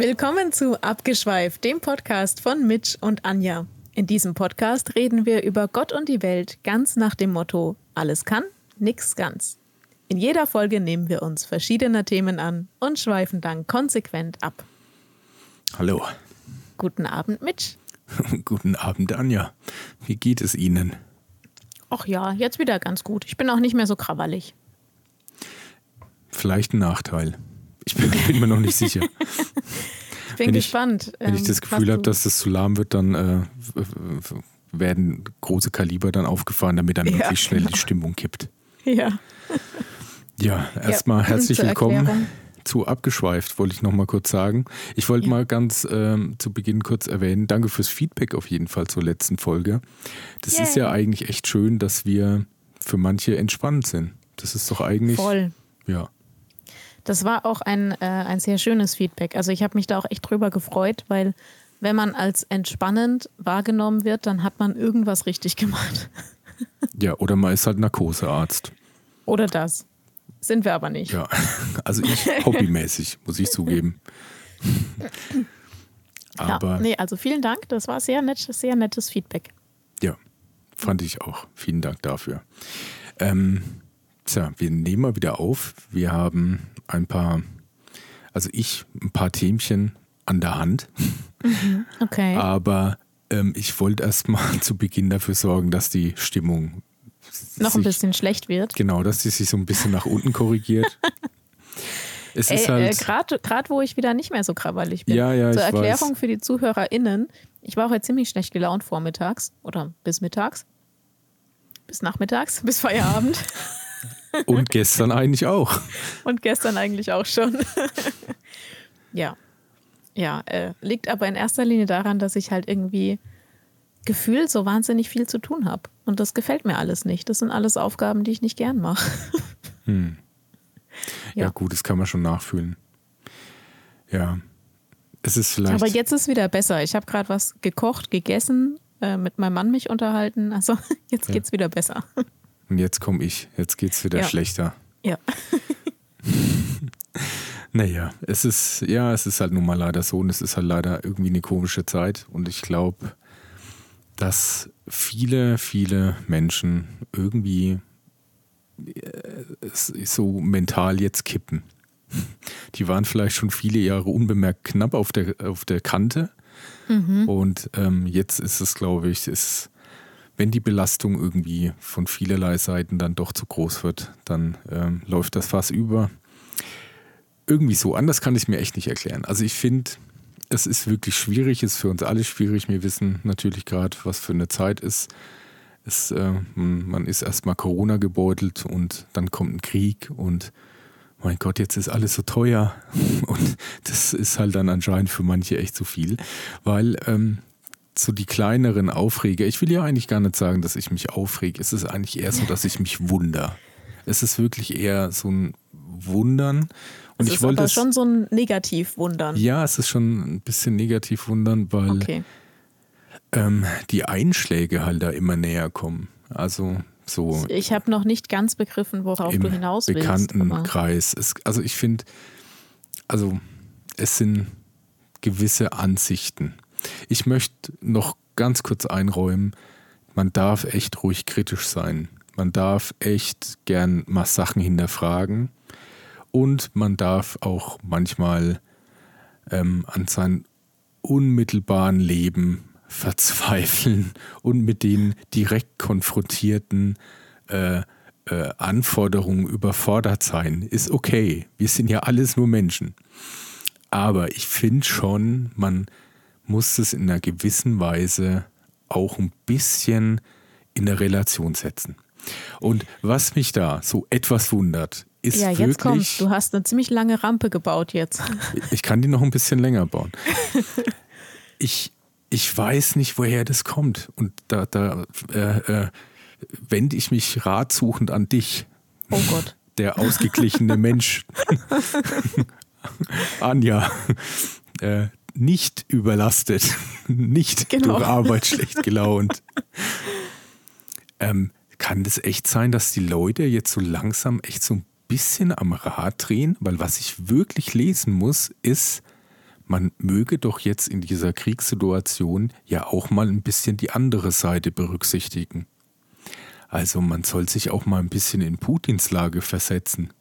Willkommen zu Abgeschweift, dem Podcast von Mitch und Anja. In diesem Podcast reden wir über Gott und die Welt ganz nach dem Motto: alles kann, nix ganz. In jeder Folge nehmen wir uns verschiedener Themen an und schweifen dann konsequent ab. Hallo. Guten Abend, Mitch. Guten Abend, Anja. Wie geht es Ihnen? Ach ja, jetzt wieder ganz gut. Ich bin auch nicht mehr so krawallig. Vielleicht ein Nachteil. Ich bin, bin mir noch nicht sicher. Ich bin Wenn ich- gespannt. Wenn ich ähm, das Gefühl habe, dass das zu lahm wird, dann äh, werden große Kaliber dann aufgefahren, damit dann Ja, möglichst schnell genau. die Stimmung kippt. Ja. Ja, erstmal Ja, herzlich willkommen Erklärung. zu Abgeschweift, wollte ich noch mal kurz sagen. Ich wollte Ja. mal ganz ähm, zu Beginn kurz erwähnen, danke fürs Feedback auf jeden Fall zur letzten Folge. Das ist Yay. ja eigentlich echt schön, dass wir für manche entspannt sind. Das ist doch eigentlich, Voll. ja. Das war auch ein, äh, ein sehr schönes Feedback. Also ich habe mich da auch echt drüber gefreut, weil wenn man als entspannend wahrgenommen wird, dann hat man irgendwas richtig gemacht. Ja, oder man ist halt Narkosearzt. Oder das. Sind wir aber nicht. Ja, also ich hobbymäßig, muss ich zugeben. Ja, Aber nee, also vielen Dank. Das war sehr nett, sehr nettes Feedback. ja, fand ich auch. Vielen Dank dafür. Ähm, tja, wir nehmen mal wieder auf. Wir haben ein paar, also ich, ein paar Themchen an der Hand. Okay. Aber ähm, ich wollte erst mal zu Beginn dafür sorgen, dass die Stimmung Noch ein bisschen schlecht wird. Genau, dass sie sich so ein bisschen nach unten korrigiert. Es ist Ey, äh, halt. Gerade wo ich wieder nicht mehr so krawallig bin. Ja, ja, Zur Erklärung weiß. für die ZuhörerInnen. Ich war heute ziemlich schlecht gelaunt vormittags oder bis mittags. Bis nachmittags, bis Feierabend. Und gestern eigentlich auch. Und gestern eigentlich auch schon. ja. Ja, äh, liegt aber in erster Linie daran, dass ich halt irgendwie gefühlt so wahnsinnig viel zu tun habe. Und das gefällt mir alles nicht. Das sind alles Aufgaben, die ich nicht gern mache. Ja. Ja. gut, das kann man schon nachfühlen. Ja. Es ist vielleicht. Aber jetzt ist wieder besser. Ich habe gerade was gekocht, gegessen, äh, mit meinem Mann mich unterhalten. Also jetzt Ja. geht's wieder besser. Und jetzt komme ich. Jetzt geht es wieder Ja. schlechter. Ja. Naja, es ist, ja, es ist halt nun mal leider so und es ist halt leider irgendwie eine komische Zeit. Und ich glaube, dass viele, viele Menschen irgendwie äh, so mental jetzt kippen. Die waren vielleicht schon viele Jahre unbemerkt knapp auf der, auf der Kante. Und ähm, jetzt ist es, glaube ich, ist, wenn die Belastung irgendwie von vielerlei Seiten dann doch zu groß wird, dann ähm, läuft das Fass über irgendwie so. Anders kann ich mir echt nicht erklären. Also ich finde, es ist wirklich schwierig, es ist für uns alle schwierig. Wir wissen natürlich gerade, was für eine Zeit ist. Es, äh, man man ist erstmal Corona gebeutelt und dann kommt ein Krieg und mein Gott, jetzt ist alles so teuer. Und das ist halt dann anscheinend für manche echt zu viel. Weil ähm, so die kleineren Aufreger, ich will ja eigentlich gar nicht sagen, dass ich mich aufrege. Es ist eigentlich eher so, dass ich mich wunder. Es ist wirklich eher so ein Wundern. Und Es ich ist wollte aber schon so ein Negativwundern. Ja, es ist schon ein bisschen negativ wundern, weil Okay. ähm, die Einschläge halt da immer näher kommen. Also so Ich habe noch nicht ganz begriffen, worauf im du hinaus willst. aber- Bekanntenkreis. Also ich finde, also es sind gewisse Ansichten. Ich möchte noch ganz kurz einräumen, man darf echt ruhig kritisch sein. Man darf echt gern mal Sachen hinterfragen und man darf auch manchmal ähm, an seinem unmittelbaren Leben verzweifeln und mit den direkt konfrontierten äh, äh, Anforderungen überfordert sein. Ist okay. Wir sind ja alles nur Menschen. Aber ich finde schon, man muss es in einer gewissen Weise auch ein bisschen in eine Relation setzen. Und was mich da so etwas wundert, ist Ja, jetzt wirklich. Du hast eine ziemlich lange Rampe gebaut jetzt. Ich kann die noch ein bisschen länger bauen. Ich, ich weiß nicht, woher das kommt. Und da, da äh, äh, wende ich mich ratsuchend an dich, Oh Gott. der ausgeglichene Mensch. Anja, äh, nicht überlastet, nicht Genau. durch Arbeit schlecht gelaunt. Ähm, kann das echt sein, dass die Leute jetzt so langsam echt so ein bisschen am Rad drehen? Weil was ich wirklich lesen muss, ist, man möge doch jetzt in dieser Kriegssituation ja auch mal ein bisschen die andere Seite berücksichtigen. Also man soll sich auch mal ein bisschen in Putins Lage versetzen.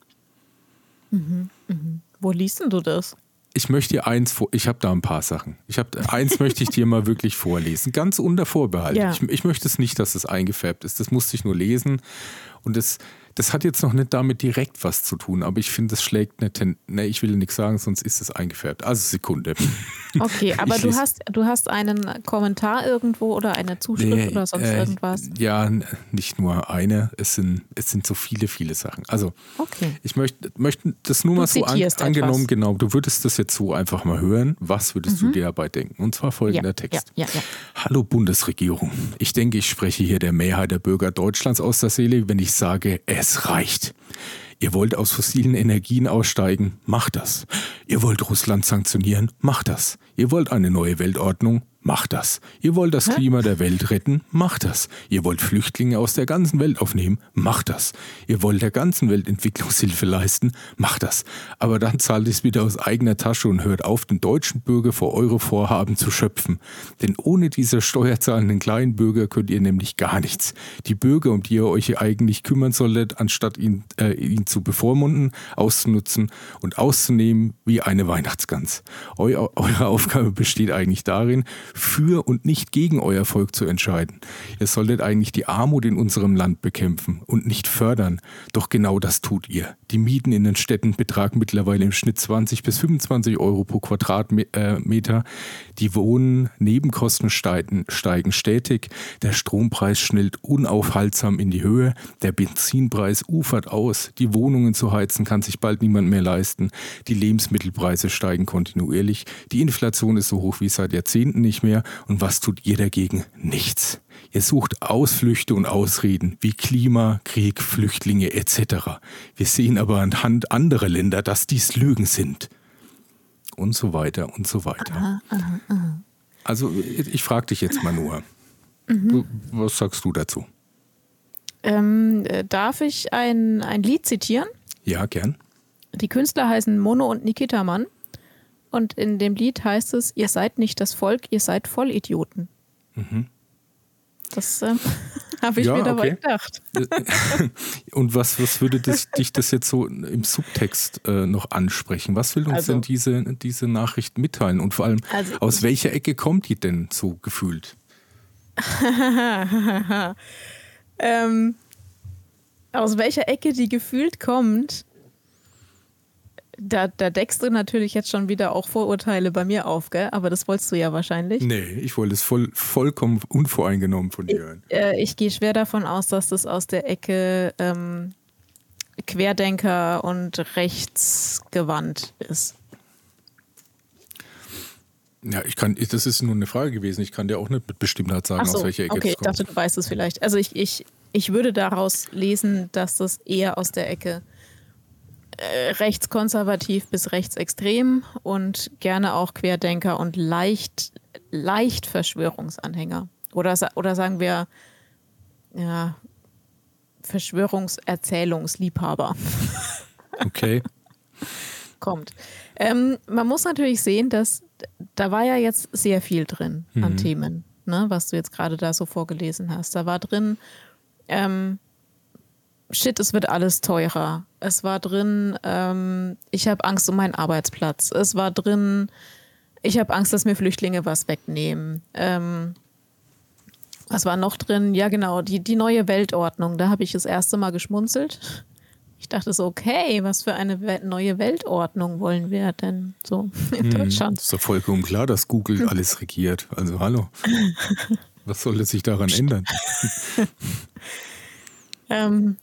Mhm, mh. Wo liest denn du das? Ich möchte dir eins vor, ich habe da ein paar Sachen. Ich habe eins möchte ich dir mal wirklich vorlesen, ganz unter Vorbehalt. Ja. Ich, ich, möchte es nicht, dass es eingefärbt ist. Das musste ich nur lesen und das das hat jetzt noch nicht damit direkt was zu tun, aber ich finde, das schlägt nicht hin. Ne, ich will nichts sagen, sonst ist es eingefärbt. Also Sekunde. Okay, aber du hast, du hast einen Kommentar irgendwo oder eine Zuschrift nee, oder sonst äh, irgendwas? Ja, nicht nur eine, es sind, es sind so viele, viele Sachen. Also, okay. ich möchte, möchte das nur du mal so an, angenommen, genau, du würdest das jetzt so einfach mal hören. Was würdest mhm. du dir dabei denken? Und zwar folgender ja, Text. Ja, ja, Hallo Bundesregierung. Ich denke, ich spreche hier der Mehrheit der Bürger Deutschlands aus der Seele, wenn ich sage, es es reicht. Ihr wollt aus fossilen Energien aussteigen? Macht das. Ihr wollt Russland sanktionieren? Macht das. Ihr wollt eine neue Weltordnung? Macht das. Ihr wollt das Klima der Welt retten? Macht das. Ihr wollt Flüchtlinge aus der ganzen Welt aufnehmen? Macht das. Ihr wollt der ganzen Welt Entwicklungshilfe leisten? Macht das. Aber dann zahlt es wieder aus eigener Tasche und hört auf, den deutschen Bürger vor eure Vorhaben zu schöpfen. Denn ohne diese steuerzahlenden kleinen Bürger könnt ihr nämlich gar nichts. Die Bürger, um die ihr euch eigentlich kümmern solltet, anstatt ihn, äh, ihn zu bevormunden, auszunutzen und auszunehmen wie eine Weihnachtsgans. Eu eure Aufgabe besteht eigentlich darin, für und nicht gegen euer Volk zu entscheiden. Ihr solltet eigentlich die Armut in unserem Land bekämpfen und nicht fördern. Doch genau das tut ihr. Die Mieten in den Städten betragen mittlerweile im Schnitt 20 bis 25 Euro pro Quadratmeter. Die Wohnen, Nebenkosten steigen, steigen stetig. Der Strompreis schnellt unaufhaltsam in die Höhe. Der Benzinpreis ufert aus. Die Wohnungen zu heizen kann sich bald niemand mehr leisten. Die Lebensmittelpreise steigen kontinuierlich. Die Inflation ist so hoch wie seit Jahrzehnten nicht mehr. Und was tut ihr dagegen? Nichts. Ihr sucht Ausflüchte und Ausreden wie Klima, Krieg, Flüchtlinge etc. Wir sehen aber anhand anderer Länder, dass dies Lügen sind. Und so weiter und so weiter. Aha, aha, aha. Also ich frage dich jetzt mal nur, mhm. was sagst du dazu? Ähm, äh, darf ich ein, ein Lied zitieren? Ja, gern. Die Künstler heißen Mono und Nikita Mann. Und in dem Lied heißt es, ihr seid nicht das Volk, ihr seid Vollidioten. Mhm. Das äh, habe ich ja, mir dabei okay. gedacht. Und was, was würde das, dich das jetzt so im Subtext äh, noch ansprechen? Was will uns also, denn diese, diese Nachricht mitteilen? Und vor allem, also, aus welcher Ecke kommt die denn so gefühlt? ähm, aus welcher Ecke die gefühlt kommt, da, da deckst du natürlich jetzt schon wieder auch Vorurteile bei mir auf, gell? Aber das wolltest du ja wahrscheinlich. Nee, ich wollte es voll, vollkommen unvoreingenommen von dir hören. Ich, äh, ich gehe schwer davon aus, dass das aus der Ecke ähm, Querdenker und rechtsgewandt ist. Ja, ich kann, das ist nur eine Frage gewesen. Ich kann dir auch nicht mit Bestimmtheit sagen, so, aus welcher Ecke okay, es kommt. Okay, ich dachte, du weißt es vielleicht. Also ich, ich, ich würde daraus lesen, dass das eher aus der Ecke äh, rechtskonservativ bis rechtsextrem und gerne auch Querdenker und leicht, leicht Verschwörungsanhänger. Oder, oder sagen wir, ja, Verschwörungserzählungsliebhaber. Okay. Kommt. Ähm, man muss natürlich sehen, dass da war ja jetzt sehr viel drin mhm. an Themen, ne, was du jetzt gerade da so vorgelesen hast. Da war drin, ähm, shit, es wird alles teurer. Es war drin, ähm, ich habe Angst um meinen Arbeitsplatz. Es war drin, ich habe Angst, dass mir Flüchtlinge was wegnehmen. Ähm, was war noch drin? Ja, genau, die, die neue Weltordnung. Da habe ich das erste Mal geschmunzelt. Ich dachte so, okay, was für eine neue Weltordnung wollen wir denn so in hm, Deutschland? Ist doch vollkommen klar, dass Google alles regiert. Also hallo. Was soll sich daran ändern? ähm,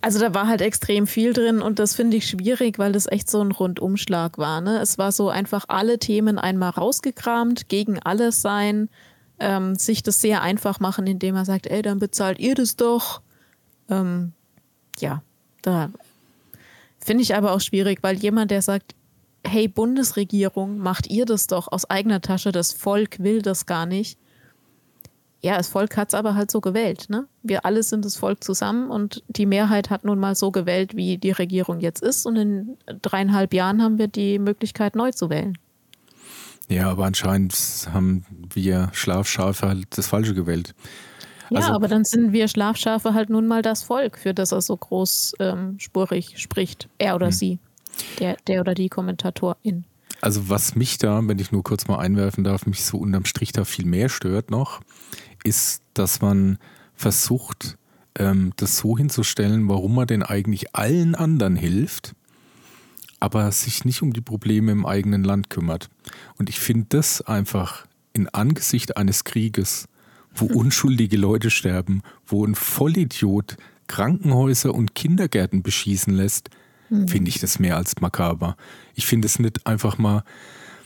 also da war halt extrem viel drin und das finde ich schwierig, weil das echt so ein Rundumschlag war. Ne? Es war so einfach alle Themen einmal rausgekramt, gegen alles sein, ähm, sich das sehr einfach machen, indem er sagt, ey, dann bezahlt ihr das doch. Ähm, ja, da finde ich aber auch schwierig, weil jemand, der sagt, hey Bundesregierung, macht ihr das doch aus eigener Tasche, das Volk will das gar nicht ja, das Volk hat es aber halt so gewählt. Ne? Wir alle sind das Volk zusammen und die Mehrheit hat nun mal so gewählt, wie die Regierung jetzt ist. Und in dreieinhalb Jahren haben wir die Möglichkeit, neu zu wählen. Ja, aber anscheinend haben wir Schlafschafe halt das Falsche gewählt. Ja, also, aber dann sind wir Schlafschafe halt nun mal das Volk, für das er so großspurig ähm, spricht. Er oder hm. sie. Der, der oder die Kommentatorin. Also was mich da, wenn ich nur kurz mal einwerfen darf, mich so unterm Strich da viel mehr stört noch, ist, dass man versucht, ähm, das so hinzustellen, warum man denn eigentlich allen anderen hilft, aber sich nicht um die Probleme im eigenen Land kümmert. Und ich finde das einfach in Angesicht eines Krieges, wo unschuldige Leute sterben, wo ein Vollidiot Krankenhäuser und Kindergärten beschießen lässt, mhm. finde ich das mehr als makaber. Ich finde es nicht einfach mal,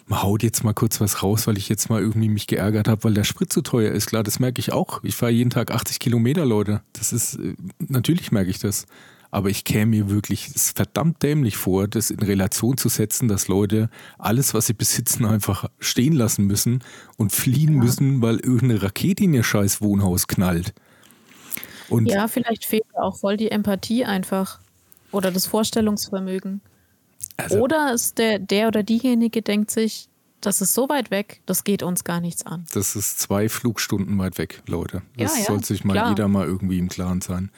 man haut jetzt mal kurz was raus, weil ich jetzt mal irgendwie mich geärgert habe, weil der Sprit zu teuer ist. Klar, das merke ich auch. Ich fahre jeden Tag 80 Kilometer, Leute. Das ist, äh, natürlich merke ich das. Aber ich käme mir wirklich verdammt dämlich vor, das in Relation zu setzen, dass Leute alles, was sie besitzen, einfach stehen lassen müssen und fliehen ja. müssen, weil irgendeine Rakete in ihr scheiß Wohnhaus knallt. Und ja, vielleicht fehlt auch voll die Empathie einfach. Oder das Vorstellungsvermögen. Also, oder ist der, der oder diejenige denkt sich, das ist so weit weg, das geht uns gar nichts an. Das ist zwei Flugstunden weit weg, Leute. Das ja, ja, sollte sich mal klar. jeder mal irgendwie im Klaren sein.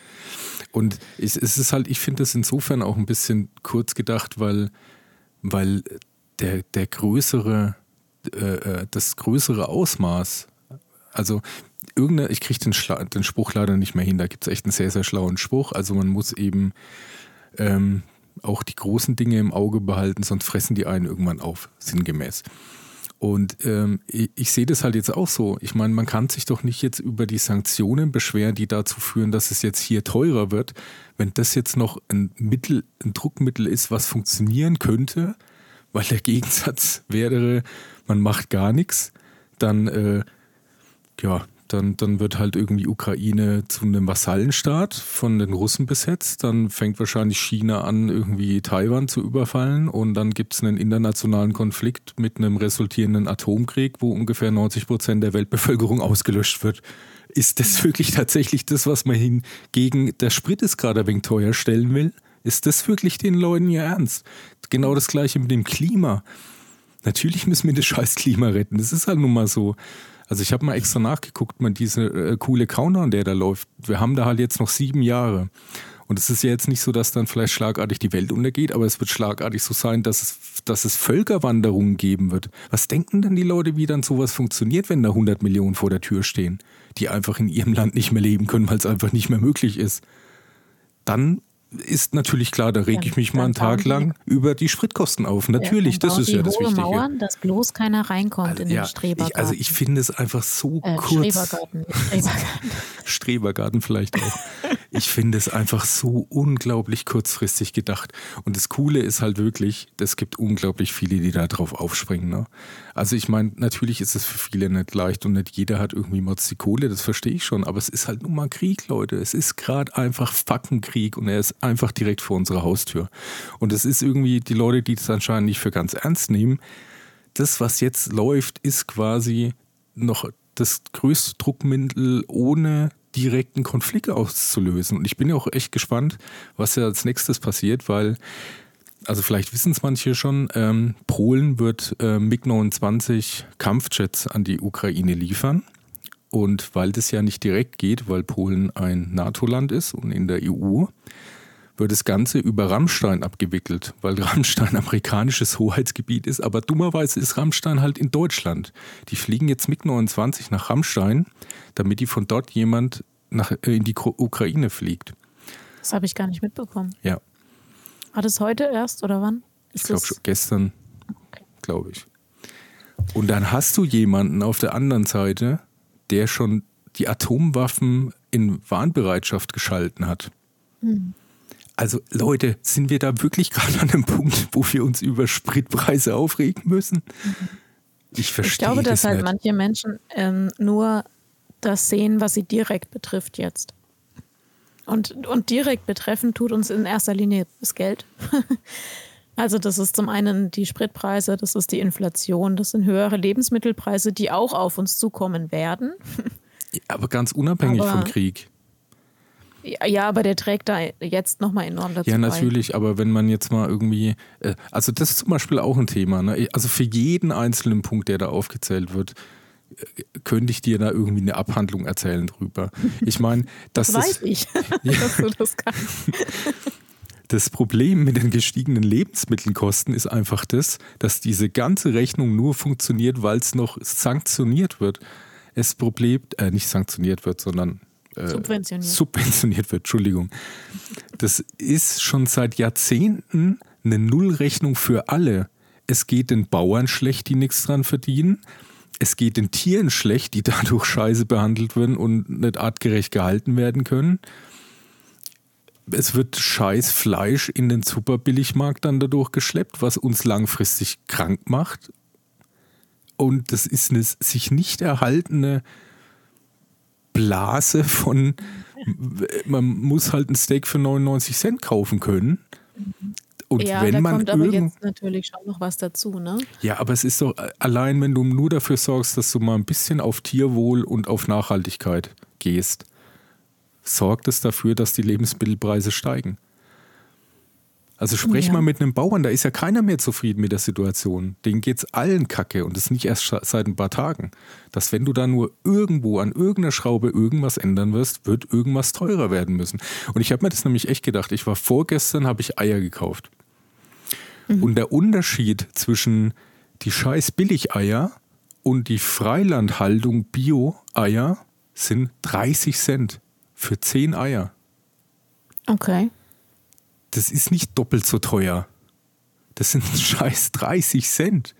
Und ich, es ist halt, ich finde das insofern auch ein bisschen kurz gedacht, weil, weil der, der größere, äh, äh das größere Ausmaß, also irgendeine, ich kriege den, den Spruch leider nicht mehr hin, da gibt es echt einen sehr, sehr schlauen Spruch. Also man muss eben ähm, auch die großen Dinge im Auge behalten, sonst fressen die einen irgendwann auf, sinngemäß. Und ähm, ich, ich sehe das halt jetzt auch so. Ich meine, man kann sich doch nicht jetzt über die Sanktionen beschweren, die dazu führen, dass es jetzt hier teurer wird. Wenn das jetzt noch ein Mittel, ein Druckmittel ist, was funktionieren könnte, weil der Gegensatz wäre, man macht gar nichts, dann äh, ja, dann, dann wird halt irgendwie Ukraine zu einem Vasallenstaat von den Russen besetzt. Dann fängt wahrscheinlich China an, irgendwie Taiwan zu überfallen. Und dann gibt es einen internationalen Konflikt mit einem resultierenden Atomkrieg, wo ungefähr 90 Prozent der Weltbevölkerung ausgelöscht wird. Ist das wirklich tatsächlich das, was man hingegen, der Sprit ist gerade ein wenig teuer stellen will? Ist das wirklich den Leuten ihr Ernst? Genau das gleiche mit dem Klima. Natürlich müssen wir das scheiß Klima retten. Das ist halt nun mal so. Also ich habe mal extra nachgeguckt, man diese äh, coole Countdown, der da läuft. Wir haben da halt jetzt noch sieben Jahre. Und es ist ja jetzt nicht so, dass dann vielleicht schlagartig die Welt untergeht, aber es wird schlagartig so sein, dass es, dass es Völkerwanderungen geben wird. Was denken denn die Leute, wie dann sowas funktioniert, wenn da 100 Millionen vor der Tür stehen, die einfach in ihrem Land nicht mehr leben können, weil es einfach nicht mehr möglich ist? Dann ist natürlich klar, da reg ich mich mal einen Tag lang über die Spritkosten auf. Natürlich, ja, das ist ja das Wichtige. Mauern, dass bloß keiner reinkommt also, in den ja, Strebergarten. Ich, also ich finde es einfach so äh, kurz. Strebergarten. Strebergarten. Strebergarten vielleicht auch. ich finde es einfach so unglaublich kurzfristig gedacht. Und das Coole ist halt wirklich, es gibt unglaublich viele, die da drauf aufspringen. Ne? Also ich meine, natürlich ist es für viele nicht leicht und nicht jeder hat irgendwie Mods die Kohle, das verstehe ich schon. Aber es ist halt nun mal Krieg, Leute. Es ist gerade einfach fucking Krieg und er ist einfach direkt vor unserer Haustür. Und es ist irgendwie die Leute, die das anscheinend nicht für ganz ernst nehmen. Das, was jetzt läuft, ist quasi noch das größte Druckmittel ohne direkten Konflikt auszulösen. Und ich bin ja auch echt gespannt, was ja als nächstes passiert, weil, also vielleicht wissen es manche schon, ähm, Polen wird äh, MiG-29 Kampfjets an die Ukraine liefern. Und weil das ja nicht direkt geht, weil Polen ein NATO-Land ist und in der EU, wird das Ganze über Rammstein abgewickelt, weil Rammstein amerikanisches Hoheitsgebiet ist, aber dummerweise ist Rammstein halt in Deutschland. Die fliegen jetzt MiG-29 nach Rammstein, damit die von dort jemand nach, äh, in die Ukraine fliegt. Das habe ich gar nicht mitbekommen. Ja. War das heute erst oder wann? Ist ich glaube schon gestern, okay. glaube ich. Und dann hast du jemanden auf der anderen Seite, der schon die Atomwaffen in Warnbereitschaft geschalten hat. Hm. Also Leute, sind wir da wirklich gerade an einem Punkt, wo wir uns über Spritpreise aufregen müssen? Ich verstehe Ich glaube, das dass halt nicht. manche Menschen ähm, nur das sehen, was sie direkt betrifft jetzt. Und, und direkt betreffen tut uns in erster Linie das Geld. also das ist zum einen die Spritpreise, das ist die Inflation, das sind höhere Lebensmittelpreise, die auch auf uns zukommen werden. Aber ganz unabhängig Aber vom Krieg. Ja, aber der trägt da jetzt nochmal enorm dazu. Ja, natürlich, bei. aber wenn man jetzt mal irgendwie, äh, also das ist zum Beispiel auch ein Thema, ne? also für jeden einzelnen Punkt, der da aufgezählt wird, könnte ich dir da irgendwie eine Abhandlung erzählen drüber. Ich meine, das, das weiß ich, dass du das kannst. Das Problem mit den gestiegenen Lebensmittelkosten ist einfach das, dass diese ganze Rechnung nur funktioniert, weil es noch sanktioniert wird. Es Problem, äh, nicht sanktioniert wird, sondern äh, subventioniert. subventioniert wird, Entschuldigung. Das ist schon seit Jahrzehnten eine Nullrechnung für alle. Es geht den Bauern schlecht, die nichts dran verdienen. Es geht den Tieren schlecht, die dadurch scheiße behandelt werden und nicht artgerecht gehalten werden können. Es wird scheiß Fleisch in den Superbilligmarkt dann dadurch geschleppt, was uns langfristig krank macht. Und das ist eine sich nicht erhaltene Blase von, man muss halt ein Steak für 99 Cent kaufen können. Und ja, wenn da man kommt aber jetzt natürlich schon noch was dazu, ne? Ja, aber es ist doch allein, wenn du nur dafür sorgst, dass du mal ein bisschen auf Tierwohl und auf Nachhaltigkeit gehst, sorgt es dafür, dass die Lebensmittelpreise steigen. Also sprech ja. mal mit einem Bauern, da ist ja keiner mehr zufrieden mit der Situation. Denen geht es allen kacke und das nicht erst seit ein paar Tagen. Dass wenn du da nur irgendwo an irgendeiner Schraube irgendwas ändern wirst, wird irgendwas teurer werden müssen. Und ich habe mir das nämlich echt gedacht. Ich war vorgestern, habe ich Eier gekauft. Mhm. Und der Unterschied zwischen die scheiß Billigeier und die Freilandhaltung Bio-Eier sind 30 Cent für 10 Eier. Okay das ist nicht doppelt so teuer. Das sind scheiß 30 Cent.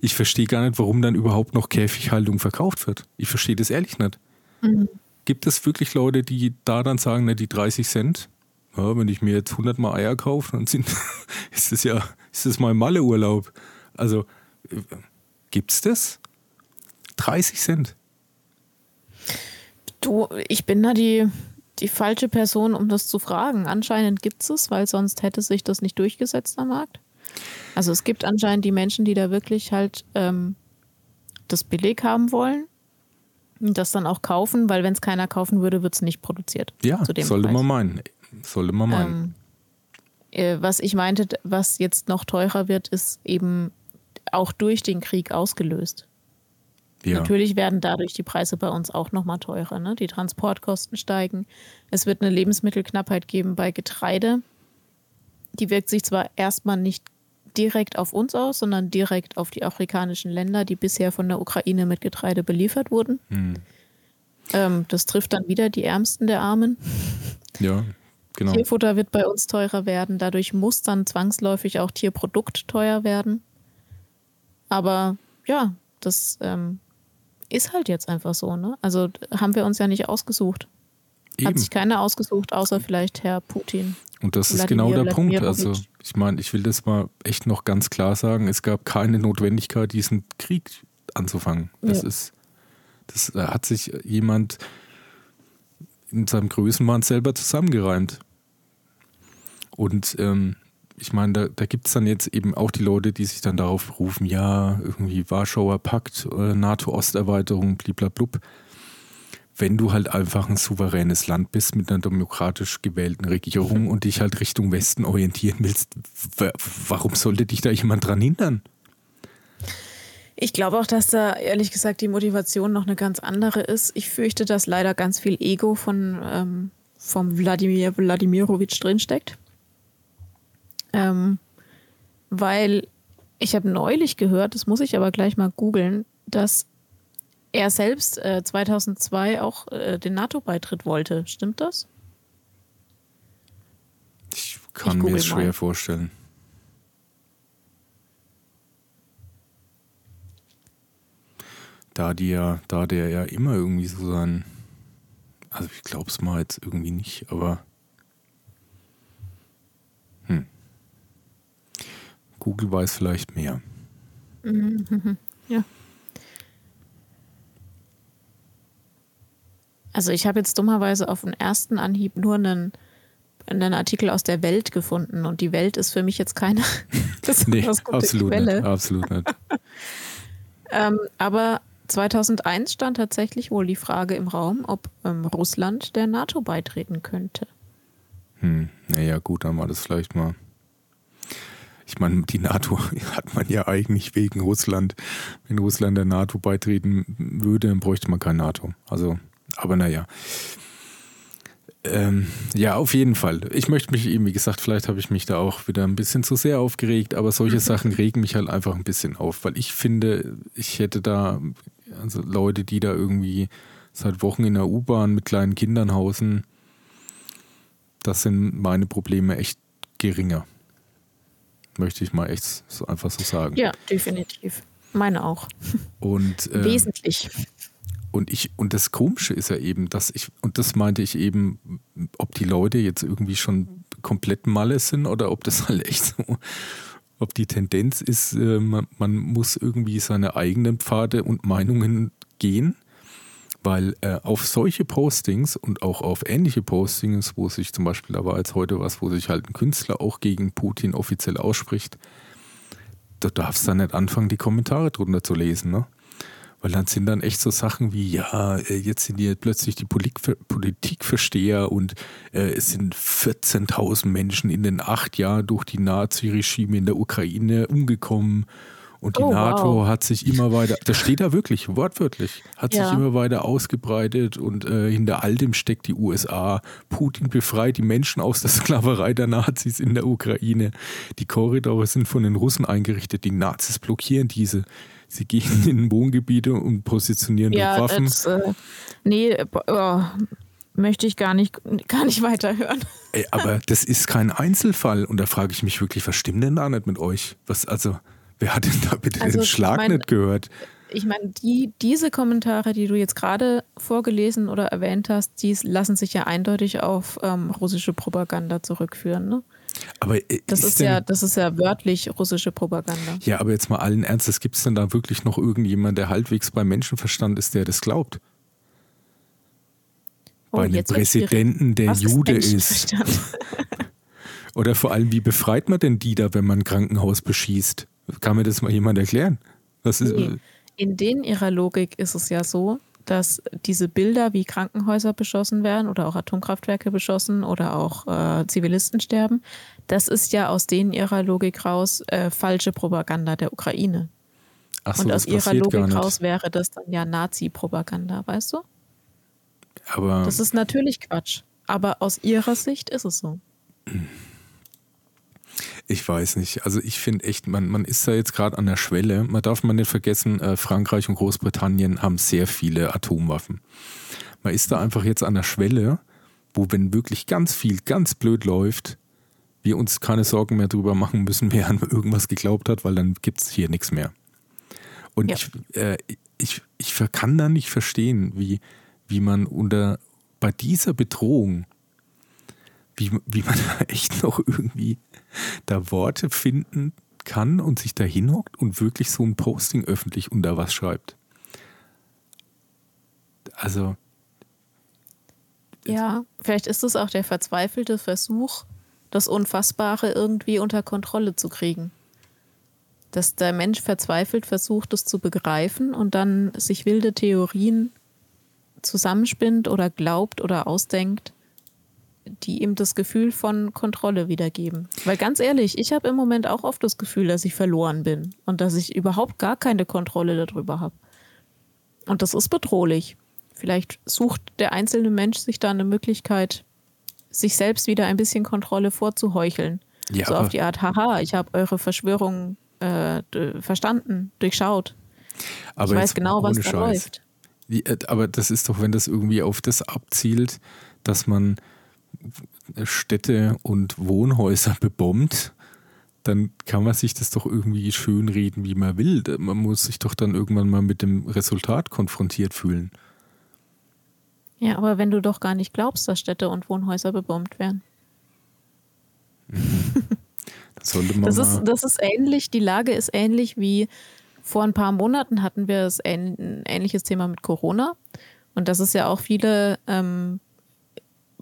Ich verstehe gar nicht, warum dann überhaupt noch Käfighaltung verkauft wird. Ich verstehe das ehrlich nicht. Mhm. Gibt es wirklich Leute, die da dann sagen, ne, die 30 Cent, ja, wenn ich mir jetzt 100 Mal Eier kaufe, dann sind, ist das ja, ist das mal Malle-Urlaub. Also, gibt's das? 30 Cent. Du, ich bin da die, die falsche Person, um das zu fragen. Anscheinend gibt es, weil sonst hätte sich das nicht durchgesetzt am Markt. Also es gibt anscheinend die Menschen, die da wirklich halt ähm, das billig haben wollen und das dann auch kaufen, weil wenn es keiner kaufen würde, wird es nicht produziert. Ja, sollte Preis. man meinen. Sollte man meinen. Ähm, äh, was ich meinte, was jetzt noch teurer wird, ist eben auch durch den Krieg ausgelöst. Ja. Natürlich werden dadurch die Preise bei uns auch nochmal teurer. Ne? Die Transportkosten steigen. Es wird eine Lebensmittelknappheit geben bei Getreide. Die wirkt sich zwar erstmal nicht direkt auf uns aus, sondern direkt auf die afrikanischen Länder, die bisher von der Ukraine mit Getreide beliefert wurden. Hm. Ähm, das trifft dann wieder die Ärmsten der Armen. Ja, genau. Tierfutter wird bei uns teurer werden. Dadurch muss dann zwangsläufig auch Tierprodukt teuer werden. Aber ja, das ähm, ist halt jetzt einfach so, ne? Also haben wir uns ja nicht ausgesucht. Eben. Hat sich keiner ausgesucht, außer vielleicht Herr Putin. Und das ist genau der Punkt. Also ich meine, ich will das mal echt noch ganz klar sagen. Es gab keine Notwendigkeit, diesen Krieg anzufangen. Das ja. ist, das hat sich jemand in seinem Größenwahn selber zusammengereimt. Und ähm, ich meine, da, da gibt es dann jetzt eben auch die Leute, die sich dann darauf berufen, ja, irgendwie Warschauer Pakt, äh, NATO-Osterweiterung, bliblablub. Wenn du halt einfach ein souveränes Land bist mit einer demokratisch gewählten Regierung und dich halt Richtung Westen orientieren willst, warum sollte dich da jemand dran hindern? Ich glaube auch, dass da ehrlich gesagt die Motivation noch eine ganz andere ist. Ich fürchte, dass leider ganz viel Ego von ähm, vom Wladimir Wladimirovich drinsteckt. Ähm, weil ich habe neulich gehört, das muss ich aber gleich mal googeln, dass er selbst äh, 2002 auch äh, den NATO-Beitritt wollte. Stimmt das? Ich kann ich mir das schwer vorstellen. Da, die ja, da der ja immer irgendwie so sein, also ich glaube es mal jetzt irgendwie nicht, aber Google weiß vielleicht mehr. Mhm, ja. Also ich habe jetzt dummerweise auf den ersten Anhieb nur einen, einen Artikel aus der Welt gefunden und die Welt ist für mich jetzt keine nee, absolut Quelle. Nicht, absolut nicht. ähm, aber 2001 stand tatsächlich wohl die Frage im Raum, ob ähm, Russland der NATO beitreten könnte. Hm, naja, gut, dann war das vielleicht mal. Ich meine, die NATO hat man ja eigentlich wegen Russland. Wenn Russland der NATO beitreten würde, dann bräuchte man kein NATO. Also, aber naja. Ähm, ja, auf jeden Fall. Ich möchte mich eben, wie gesagt, vielleicht habe ich mich da auch wieder ein bisschen zu sehr aufgeregt, aber solche Sachen regen mich halt einfach ein bisschen auf, weil ich finde, ich hätte da, also Leute, die da irgendwie seit Wochen in der U-Bahn mit kleinen Kindern hausen, das sind meine Probleme echt geringer. Möchte ich mal echt so einfach so sagen. Ja, definitiv. Meine auch. Und, äh, Wesentlich. Und ich, und das Komische ist ja eben, dass ich, und das meinte ich eben, ob die Leute jetzt irgendwie schon komplett Malle sind oder ob das halt echt so, ob die Tendenz ist, äh, man, man muss irgendwie seine eigenen Pfade und Meinungen gehen, weil äh, auf solche Postings und auch auf ähnliche Postings, wo sich zum Beispiel, da war jetzt heute was, wo sich halt ein Künstler auch gegen Putin offiziell ausspricht, da darfst du dann nicht anfangen, die Kommentare drunter zu lesen, ne? Weil dann sind dann echt so Sachen wie, ja, äh, jetzt sind die plötzlich die Politikversteher und äh, es sind 14.000 Menschen in den acht Jahren durch die Nazi-Regime in der Ukraine umgekommen. Und die oh, NATO wow. hat sich immer weiter, das steht da wirklich, wortwörtlich, hat ja. sich immer weiter ausgebreitet und äh, hinter all dem steckt die USA. Putin befreit die Menschen aus der Sklaverei der Nazis in der Ukraine. Die Korridore sind von den Russen eingerichtet, die Nazis blockieren diese. Sie gehen in Wohngebiete und positionieren ja, Waffen. Das, äh, nee, oh, möchte ich gar nicht, gar nicht weiterhören. Ey, aber das ist kein Einzelfall. Und da frage ich mich wirklich, was stimmt denn da nicht mit euch? Was, also, wer hat denn da bitte also, den Schlag ich mein, nicht gehört? Ich meine, die, diese Kommentare, die du jetzt gerade vorgelesen oder erwähnt hast, die lassen sich ja eindeutig auf ähm, russische Propaganda zurückführen. Ne? Aber äh, das ist, ist ja, das ist ja wörtlich russische Propaganda. Ja, aber jetzt mal allen Ernstes, gibt es denn da wirklich noch irgendjemand, der halbwegs bei Menschenverstand ist, der das glaubt? Oh, bei einem Präsidenten, der Jude ist. Oder vor allem, wie befreit man denn die da, wenn man ein Krankenhaus beschießt? Kann mir das mal jemand erklären? Ist, nee. In denen ihrer Logik ist es ja so, dass diese Bilder, wie Krankenhäuser beschossen werden oder auch Atomkraftwerke beschossen oder auch äh, Zivilisten sterben, das ist ja aus denen ihrer Logik raus äh, falsche Propaganda der Ukraine. Ach so, Und aus ihrer Logik raus wäre das dann ja Nazi-Propaganda, weißt du? Aber das ist natürlich Quatsch. Aber aus ihrer Sicht ist es so. Ich weiß nicht. Also ich finde echt, man, man ist da jetzt gerade an der Schwelle. Man darf man nicht vergessen, äh, Frankreich und Großbritannien haben sehr viele Atomwaffen. Man ist da einfach jetzt an der Schwelle, wo wenn wirklich ganz viel, ganz blöd läuft, wir uns keine Sorgen mehr darüber machen müssen, wer an irgendwas geglaubt hat, weil dann gibt es hier nichts mehr. Und ja. ich, äh, ich, ich kann da nicht verstehen, wie, wie man unter bei dieser Bedrohung, wie, wie man da echt noch irgendwie da Worte finden kann und sich da hinhockt und wirklich so ein Posting öffentlich unter was schreibt. Also. Ja, vielleicht ist es auch der verzweifelte Versuch, das Unfassbare irgendwie unter Kontrolle zu kriegen. Dass der Mensch verzweifelt versucht, es zu begreifen und dann sich wilde Theorien zusammenspinnt oder glaubt oder ausdenkt, die ihm das Gefühl von Kontrolle wiedergeben. Weil ganz ehrlich, ich habe im Moment auch oft das Gefühl, dass ich verloren bin und dass ich überhaupt gar keine Kontrolle darüber habe. Und das ist bedrohlich. Vielleicht sucht der einzelne Mensch sich da eine Möglichkeit, sich selbst wieder ein bisschen Kontrolle vorzuheucheln. Ja, so auf die Art, haha, ich habe eure Verschwörung äh, verstanden, durchschaut. Aber ich weiß genau, was da läuft. Äh, aber das ist doch, wenn das irgendwie auf das abzielt, dass man Städte und Wohnhäuser bebombt, dann kann man sich das doch irgendwie schönreden, wie man will. Man muss sich doch dann irgendwann mal mit dem Resultat konfrontiert fühlen. Ja, aber wenn du doch gar nicht glaubst, dass Städte und Wohnhäuser bebombt werden. Das, sollte man das, ist, das ist ähnlich, die Lage ist ähnlich wie vor ein paar Monaten hatten wir ein ähnliches Thema mit Corona. Und das ist ja auch viele ähm,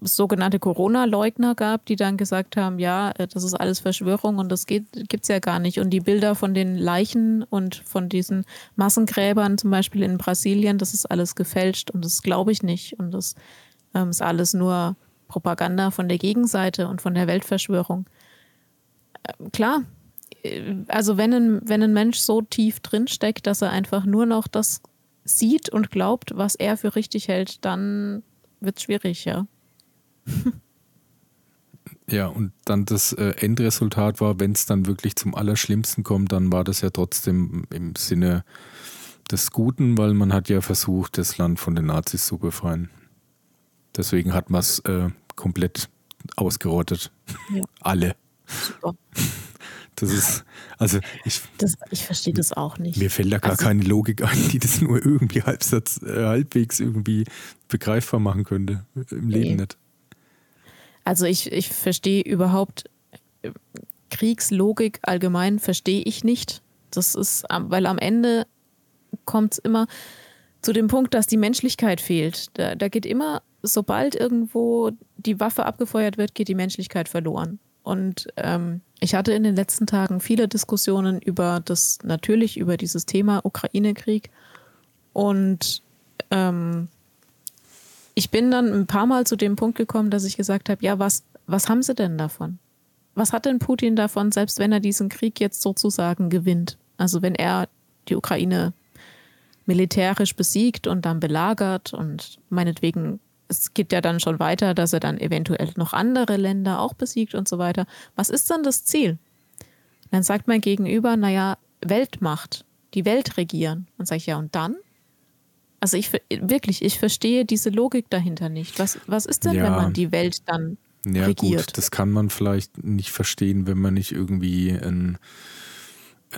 sogenannte Corona-Leugner gab, die dann gesagt haben, ja, äh, das ist alles Verschwörung und das gibt es ja gar nicht. Und die Bilder von den Leichen und von diesen Massengräbern zum Beispiel in Brasilien, das ist alles gefälscht und das glaube ich nicht. Und das ähm, ist alles nur Propaganda von der Gegenseite und von der Weltverschwörung. Ähm, klar, äh, also wenn ein, wenn ein Mensch so tief drinsteckt, dass er einfach nur noch das sieht und glaubt, was er für richtig hält, dann wird es schwierig, ja. Ja, und dann das äh, Endresultat war, wenn es dann wirklich zum Allerschlimmsten kommt, dann war das ja trotzdem im Sinne des Guten, weil man hat ja versucht, das Land von den Nazis zu befreien. Deswegen hat man es äh, komplett ausgerottet. Ja. Alle. Super. Das ist, also ich. Das, ich verstehe das auch nicht. Mir fällt da gar also, keine Logik ein, die das nur irgendwie halbsatz, äh, halbwegs irgendwie begreifbar machen könnte. Im Leben nee. nicht. Also ich, ich verstehe überhaupt äh, Kriegslogik allgemein verstehe ich nicht. Das ist, weil am Ende kommt es immer zu dem Punkt, dass die Menschlichkeit fehlt. Da, da geht immer, sobald irgendwo die Waffe abgefeuert wird, geht die Menschlichkeit verloren. Und ähm, ich hatte in den letzten Tagen viele Diskussionen über das, natürlich über dieses Thema Ukraine-Krieg. Und ähm, ich bin dann ein paar Mal zu dem Punkt gekommen, dass ich gesagt habe, ja, was, was haben sie denn davon? Was hat denn Putin davon, selbst wenn er diesen Krieg jetzt sozusagen gewinnt? Also wenn er die Ukraine militärisch besiegt und dann belagert und meinetwegen, es geht ja dann schon weiter, dass er dann eventuell noch andere Länder auch besiegt und so weiter. Was ist dann das Ziel? Dann sagt mein Gegenüber, naja, Weltmacht, die Welt regieren. Und sage ich, ja, und dann? Also ich wirklich, ich verstehe diese Logik dahinter nicht. Was, was ist denn, ja. wenn man die Welt dann ja, regiert? Gut, das kann man vielleicht nicht verstehen, wenn man nicht irgendwie ein,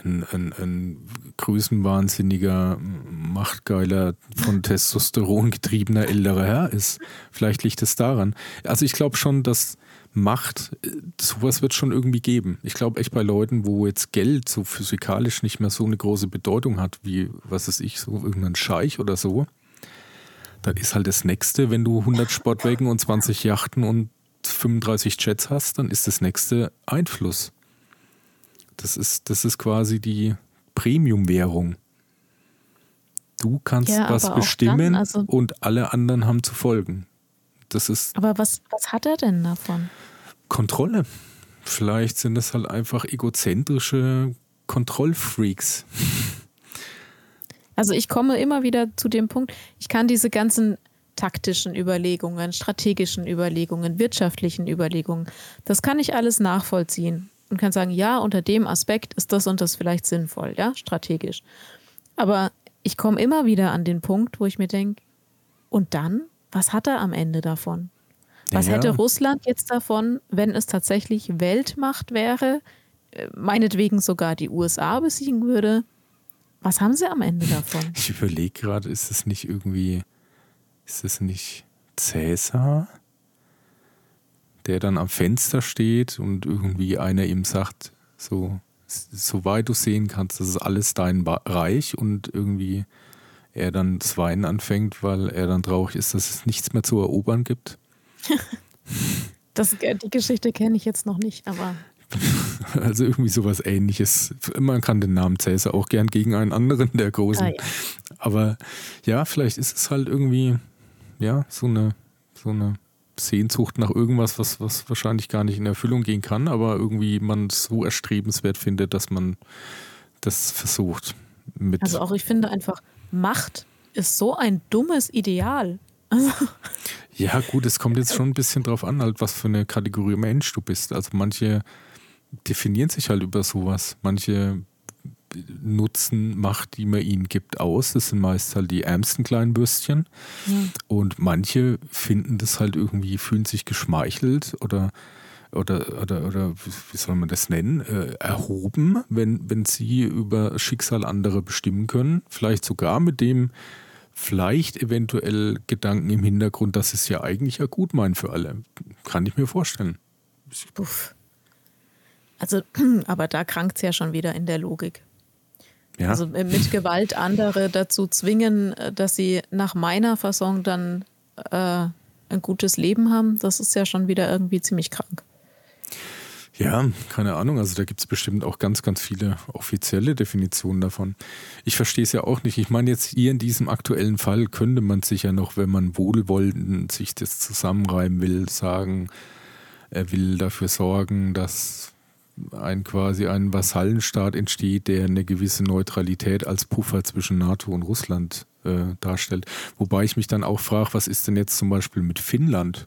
ein, ein, ein größenwahnsinniger, machtgeiler, von Testosteron getriebener älterer Herr ist. Vielleicht liegt es daran. Also ich glaube schon, dass Macht, sowas wird schon irgendwie geben. Ich glaube echt bei Leuten, wo jetzt Geld so physikalisch nicht mehr so eine große Bedeutung hat, wie, was weiß ich, so irgendein Scheich oder so, dann ist halt das Nächste, wenn du 100 Sportwagen und 20 Yachten und 35 Jets hast, dann ist das Nächste Einfluss. Das ist, das ist quasi die Premium-Währung. Du kannst ja, was bestimmen dann, also und alle anderen haben zu folgen. Das ist. Aber was, was hat er denn davon? Kontrolle. Vielleicht sind es halt einfach egozentrische Kontrollfreaks. Also ich komme immer wieder zu dem Punkt, ich kann diese ganzen taktischen Überlegungen, strategischen Überlegungen, wirtschaftlichen Überlegungen, das kann ich alles nachvollziehen und kann sagen, ja, unter dem Aspekt ist das und das vielleicht sinnvoll, ja, strategisch. Aber ich komme immer wieder an den Punkt, wo ich mir denke, und dann? Was hat er am Ende davon? Was ja. hätte Russland jetzt davon, wenn es tatsächlich Weltmacht wäre, äh, meinetwegen sogar die USA besiegen würde? Was haben sie am Ende davon? Ich überlege gerade, ist es nicht irgendwie, ist es nicht Cäsar, der dann am Fenster steht und irgendwie einer ihm sagt, so, soweit du sehen kannst, das ist alles dein Reich und irgendwie er dann das Weinen anfängt, weil er dann traurig ist, dass es nichts mehr zu erobern gibt. das, äh, die Geschichte kenne ich jetzt noch nicht, aber. Also irgendwie sowas ähnliches. Man kann den Namen Cäsar auch gern gegen einen anderen der Großen. Ah, ja. Aber ja, vielleicht ist es halt irgendwie, ja, so eine, so eine Sehnsucht nach irgendwas, was, was wahrscheinlich gar nicht in Erfüllung gehen kann, aber irgendwie man es so erstrebenswert findet, dass man das versucht. Also auch ich finde einfach, Macht ist so ein dummes Ideal. ja, gut, es kommt jetzt schon ein bisschen drauf an, halt, was für eine Kategorie Mensch du bist. Also manche definieren sich halt über sowas. Manche nutzen Macht, die man ihnen gibt, aus. Das sind meist halt die ärmsten kleinen Bürstchen. Ja. Und manche finden das halt irgendwie, fühlen sich geschmeichelt oder oder, oder, oder wie soll man das nennen, äh, erhoben, wenn, wenn sie über Schicksal anderer bestimmen können. Vielleicht sogar mit dem vielleicht eventuell Gedanken im Hintergrund, dass es ja eigentlich ja gut meint für alle. Kann ich mir vorstellen. Puff. Also, aber da krankt es ja schon wieder in der Logik. Ja. Also äh, mit Gewalt andere dazu zwingen, äh, dass sie nach meiner Fassung dann äh, ein gutes Leben haben, das ist ja schon wieder irgendwie ziemlich krank. Ja, keine Ahnung. Also da gibt es bestimmt auch ganz, ganz viele offizielle Definitionen davon. Ich verstehe es ja auch nicht. Ich meine, jetzt hier in diesem aktuellen Fall könnte man sich ja noch, wenn man wohlwollend sich das zusammenreimen will, sagen, er will dafür sorgen, dass ein quasi ein Vasallenstaat entsteht, der eine gewisse Neutralität als Puffer zwischen NATO und Russland äh, darstellt. Wobei ich mich dann auch frage, was ist denn jetzt zum Beispiel mit Finnland?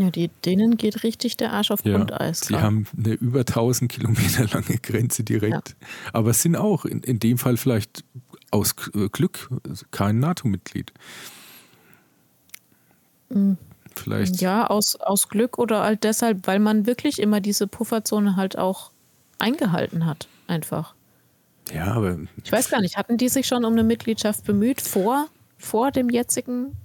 Ja, die, denen geht richtig der Arsch auf ja, Grundeis. Die haben eine über 1000 Kilometer lange Grenze direkt. Ja. Aber es sind auch in, in dem Fall vielleicht aus äh, Glück kein NATO-Mitglied. Mhm. Vielleicht. Ja, aus, aus Glück oder halt deshalb, weil man wirklich immer diese Pufferzone halt auch eingehalten hat. Einfach. Ja, aber. Ich weiß gar nicht, hatten die sich schon um eine Mitgliedschaft bemüht vor, vor dem jetzigen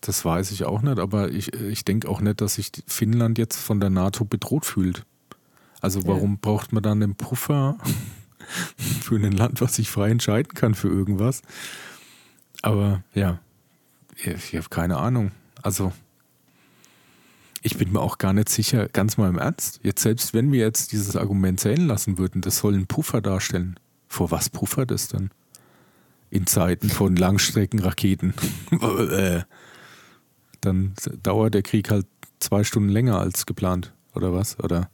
das weiß ich auch nicht, aber ich, ich denke auch nicht, dass sich Finnland jetzt von der NATO bedroht fühlt. Also warum ja. braucht man dann einen Puffer für ein Land, was sich frei entscheiden kann für irgendwas? Aber ja, ich habe keine Ahnung. Also ich bin mir auch gar nicht sicher, ganz mal im Ernst. Jetzt selbst wenn wir jetzt dieses Argument zählen lassen würden, das soll einen Puffer darstellen. Vor was puffert es denn? In Zeiten von Langstreckenraketen. dann dauert der Krieg halt zwei Stunden länger als geplant, oder was? Oder?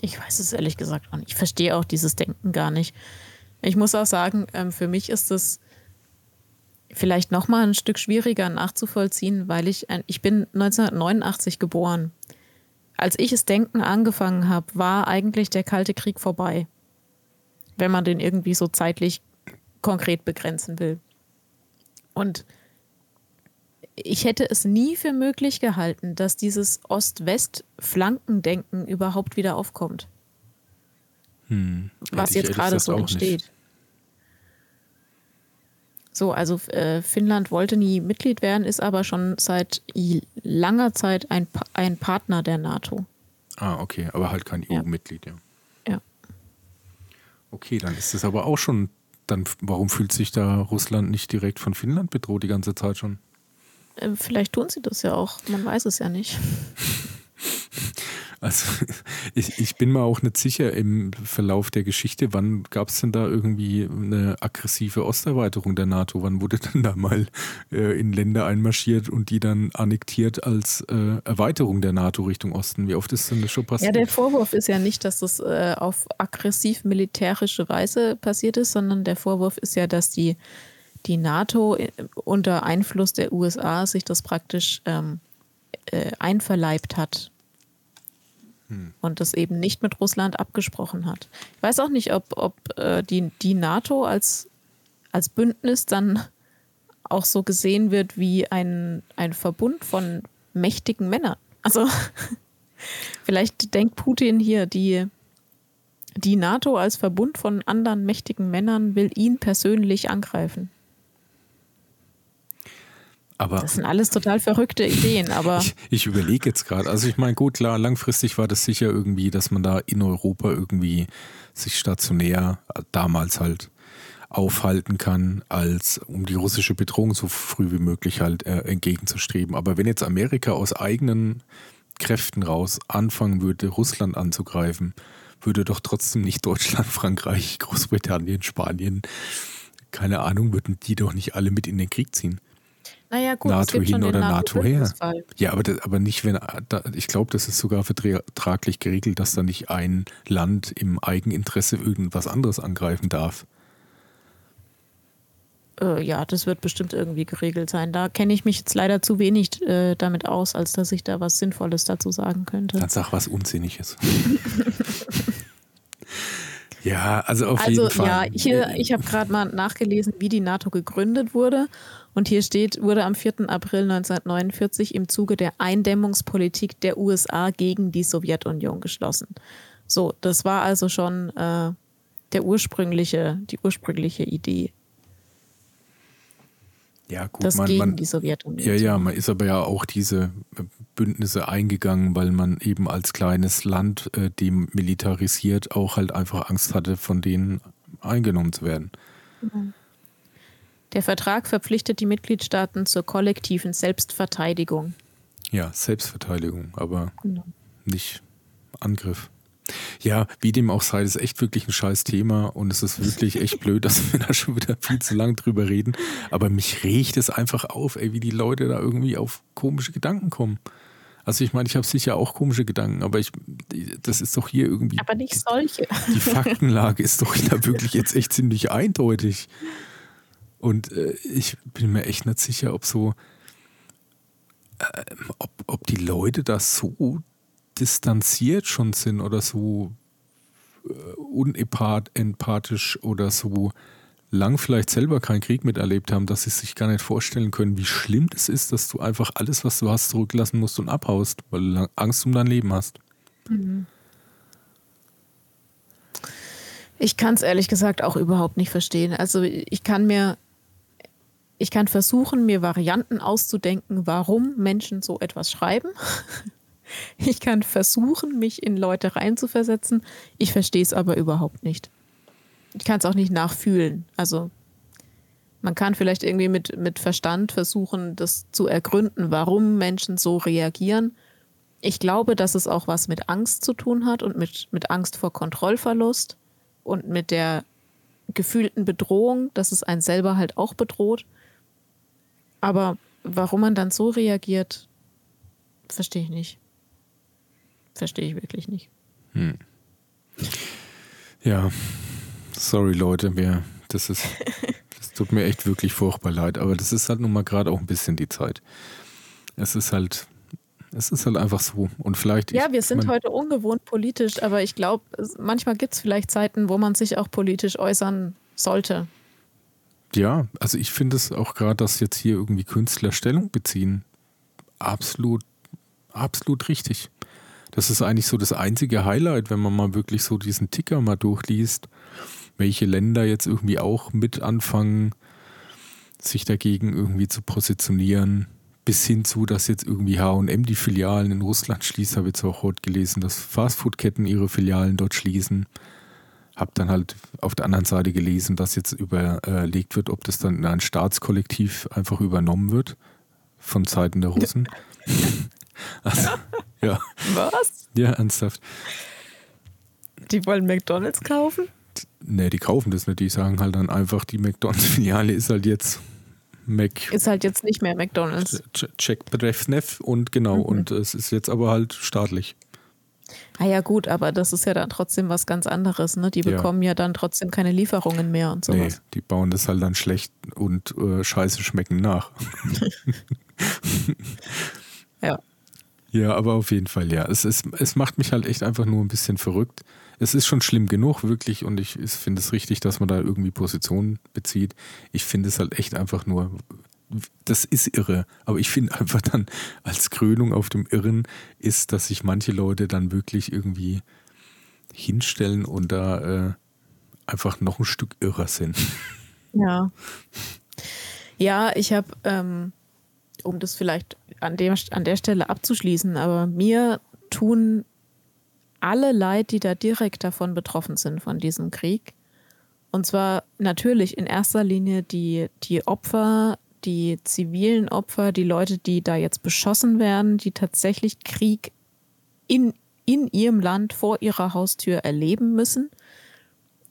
Ich weiß es ehrlich gesagt auch nicht. Ich verstehe auch dieses Denken gar nicht. Ich muss auch sagen, ähm, für mich ist es vielleicht noch mal ein Stück schwieriger nachzuvollziehen, weil ich ich bin 1989 geboren. Als ich es denken angefangen habe, war eigentlich der Kalte Krieg vorbei. Wenn man den irgendwie so zeitlich konkret begrenzen will. Und ich hätte es nie für möglich gehalten, dass dieses Ost-West-Flankendenken überhaupt wieder aufkommt. Hm. Was jetzt gerade so entsteht. Nicht. So, also äh, Finnland wollte nie Mitglied werden, ist aber schon seit langer Zeit ein, pa ein Partner der NATO. Ah, okay, aber halt kein ja. EU-Mitglied, ja. Ja. Okay, dann ist es aber auch schon, dann warum fühlt sich da Russland nicht direkt von Finnland bedroht die ganze Zeit schon? Äh, vielleicht tun sie das ja auch, man weiß es ja nicht. Also ich, ich bin mir auch nicht sicher im Verlauf der Geschichte, wann gab es denn da irgendwie eine aggressive Osterweiterung der NATO? Wann wurde denn da mal äh, in Länder einmarschiert und die dann annektiert als äh, Erweiterung der NATO Richtung Osten? Wie oft ist denn das schon passiert? Ja, der Vorwurf ist ja nicht, dass das äh, auf aggressiv militärische Weise passiert ist, sondern der Vorwurf ist ja, dass die die NATO äh, unter Einfluss der USA sich das praktisch ähm, äh, einverleibt hat hm. und das eben nicht mit Russland abgesprochen hat. Ich weiß auch nicht, ob, ob äh, die, die NATO als, als Bündnis dann auch so gesehen wird wie ein, ein Verbund von mächtigen Männern. Also vielleicht denkt Putin hier, die, die NATO als Verbund von anderen mächtigen Männern will ihn persönlich angreifen. Aber das sind alles total verrückte Ideen, aber. Ich, ich überlege jetzt gerade. Also ich meine, gut, klar, langfristig war das sicher irgendwie, dass man da in Europa irgendwie sich stationär damals halt aufhalten kann, als um die russische Bedrohung so früh wie möglich halt äh, entgegenzustreben. Aber wenn jetzt Amerika aus eigenen Kräften raus anfangen würde, Russland anzugreifen, würde doch trotzdem nicht Deutschland, Frankreich, Großbritannien, Spanien, keine Ahnung, würden die doch nicht alle mit in den Krieg ziehen. Naja, gut, NATO hin oder NATO, NATO her. Ja, aber, das, aber nicht, wenn, da, ich glaube, das ist sogar vertraglich geregelt, dass da nicht ein Land im Eigeninteresse irgendwas anderes angreifen darf. Äh, ja, das wird bestimmt irgendwie geregelt sein. Da kenne ich mich jetzt leider zu wenig äh, damit aus, als dass ich da was Sinnvolles dazu sagen könnte. Dann sag was Unsinniges. ja, also auf also, jeden Fall. Ja, hier, ich habe gerade mal nachgelesen, wie die NATO gegründet wurde. Und hier steht, wurde am 4. April 1949 im Zuge der Eindämmungspolitik der USA gegen die Sowjetunion geschlossen. So, das war also schon äh, der ursprüngliche, die ursprüngliche Idee. Ja, gut, das man, gegen man, die Sowjetunion. Ja, ja, man ist aber ja auch diese Bündnisse eingegangen, weil man eben als kleines Land äh, demilitarisiert auch halt einfach Angst hatte, von denen eingenommen zu werden. Mhm Der Vertrag verpflichtet die Mitgliedstaaten zur kollektiven Selbstverteidigung. Ja, Selbstverteidigung, aber genau. nicht Angriff. Ja, wie dem auch sei, das ist echt wirklich ein scheiß Thema und es ist wirklich echt blöd, dass wir da schon wieder viel zu lang drüber reden. Aber mich regt es einfach auf, ey, wie die Leute da irgendwie auf komische Gedanken kommen. Also ich meine, ich habe sicher auch komische Gedanken, aber ich, das ist doch hier irgendwie. Aber nicht solche. Die Faktenlage ist doch da wirklich jetzt echt ziemlich eindeutig. Und äh, ich bin mir echt nicht sicher, ob so, äh, ob, ob die Leute da so distanziert schon sind oder so äh, unempathisch oder so lang vielleicht selber keinen Krieg miterlebt haben, dass sie sich gar nicht vorstellen können, wie schlimm das ist, dass du einfach alles, was du hast, zurücklassen musst und abhaust, weil du Angst um dein Leben hast. Mhm. Ich kann es ehrlich gesagt auch überhaupt nicht verstehen. Also ich kann mir, ich kann versuchen, mir Varianten auszudenken, warum Menschen so etwas schreiben. Ich kann versuchen, mich in Leute reinzuversetzen. Ich verstehe es aber überhaupt nicht. Ich kann es auch nicht nachfühlen. Also man kann vielleicht irgendwie mit, mit Verstand versuchen, das zu ergründen, warum Menschen so reagieren. Ich glaube, dass es auch was mit Angst zu tun hat und mit, mit Angst vor Kontrollverlust und mit der gefühlten Bedrohung, dass es einen selber halt auch bedroht. Aber warum man dann so reagiert, verstehe ich nicht verstehe ich wirklich nicht. Hm. Ja, sorry Leute, wir, das ist, das tut mir echt wirklich furchtbar leid, aber das ist halt nun mal gerade auch ein bisschen die Zeit. Es ist halt, es ist halt einfach so. Und vielleicht. Ja, wir sind heute ungewohnt politisch, aber ich glaube, manchmal gibt es vielleicht Zeiten, wo man sich auch politisch äußern sollte. Ja, also ich finde es auch gerade, dass jetzt hier irgendwie Künstler Stellung beziehen, absolut, absolut richtig. Das ist eigentlich so das einzige Highlight, wenn man mal wirklich so diesen Ticker mal durchliest, welche Länder jetzt irgendwie auch mit anfangen, sich dagegen irgendwie zu positionieren. Bis hin zu, dass jetzt irgendwie HM die Filialen in Russland schließt, habe ich jetzt auch heute gelesen, dass Fastfood-Ketten ihre Filialen dort schließen. Hab dann halt auf der anderen Seite gelesen, dass jetzt überlegt wird, ob das dann in ein Staatskollektiv einfach übernommen wird von Seiten der Russen. Also, ja. Was? Ja, ernsthaft. Die wollen McDonalds kaufen? Ne, die kaufen das nicht. Die sagen halt dann einfach, die McDonalds-Filiale ist halt jetzt Mac. Ist halt jetzt nicht mehr McDonalds. Check Brezhnev und genau. Mhm. Und es ist jetzt aber halt staatlich. Ah ja, gut, aber das ist ja dann trotzdem was ganz anderes. Ne? Die bekommen ja. ja dann trotzdem keine Lieferungen mehr und sowas. Nee, die bauen das halt dann schlecht und äh, scheiße schmecken nach. ja. Ja, aber auf jeden Fall, ja. Es, ist, es macht mich halt echt einfach nur ein bisschen verrückt. Es ist schon schlimm genug, wirklich, und ich, ich finde es richtig, dass man da irgendwie Positionen bezieht. Ich finde es halt echt einfach nur, das ist irre. Aber ich finde einfach dann als Krönung auf dem Irren ist, dass sich manche Leute dann wirklich irgendwie hinstellen und da äh, einfach noch ein Stück irrer sind. Ja. Ja, ich habe ähm, um das vielleicht an der, an der Stelle abzuschließen, aber mir tun alle leid, die da direkt davon betroffen sind, von diesem Krieg. Und zwar natürlich in erster Linie die, die Opfer, die zivilen Opfer, die Leute, die da jetzt beschossen werden, die tatsächlich Krieg in, in ihrem Land vor ihrer Haustür erleben müssen.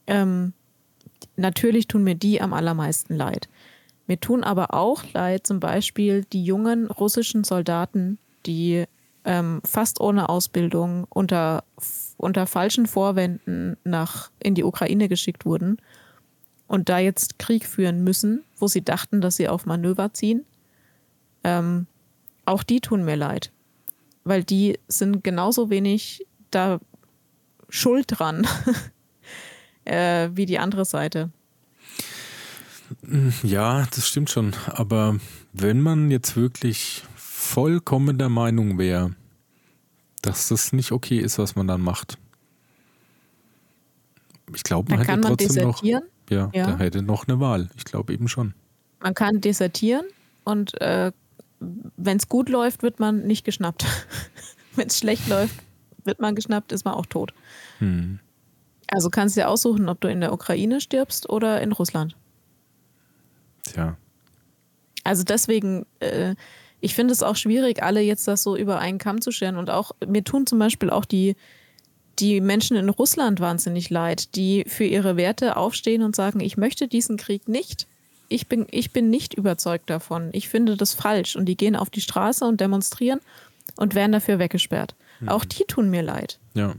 Ähm, natürlich tun mir die am allermeisten leid. Mir tun aber auch leid zum Beispiel die jungen russischen Soldaten, die ähm, fast ohne Ausbildung unter, unter falschen Vorwänden nach, in die Ukraine geschickt wurden und da jetzt Krieg führen müssen, wo sie dachten, dass sie auf Manöver ziehen. Ähm, auch die tun mir leid, weil die sind genauso wenig da schuld dran äh, wie die andere Seite. Ja, das stimmt schon. Aber wenn man jetzt wirklich vollkommen der Meinung wäre, dass das nicht okay ist, was man dann macht. Ich glaube, man hätte man trotzdem noch. Ja, ja, da hätte noch eine Wahl. Ich glaube eben schon. Man kann desertieren und äh, wenn es gut läuft, wird man nicht geschnappt. wenn es schlecht läuft, wird man geschnappt, ist man auch tot. Hm. Also kannst du dir aussuchen, ob du in der Ukraine stirbst oder in Russland. Tja. Also deswegen, äh, ich finde es auch schwierig, alle jetzt das so über einen Kamm zu scheren. Und auch, mir tun zum Beispiel auch die, die Menschen in Russland wahnsinnig leid, die für ihre Werte aufstehen und sagen, ich möchte diesen Krieg nicht. Ich bin, ich bin nicht überzeugt davon. Ich finde das falsch. Und die gehen auf die Straße und demonstrieren und werden dafür weggesperrt. Mhm. Auch die tun mir leid. Ja.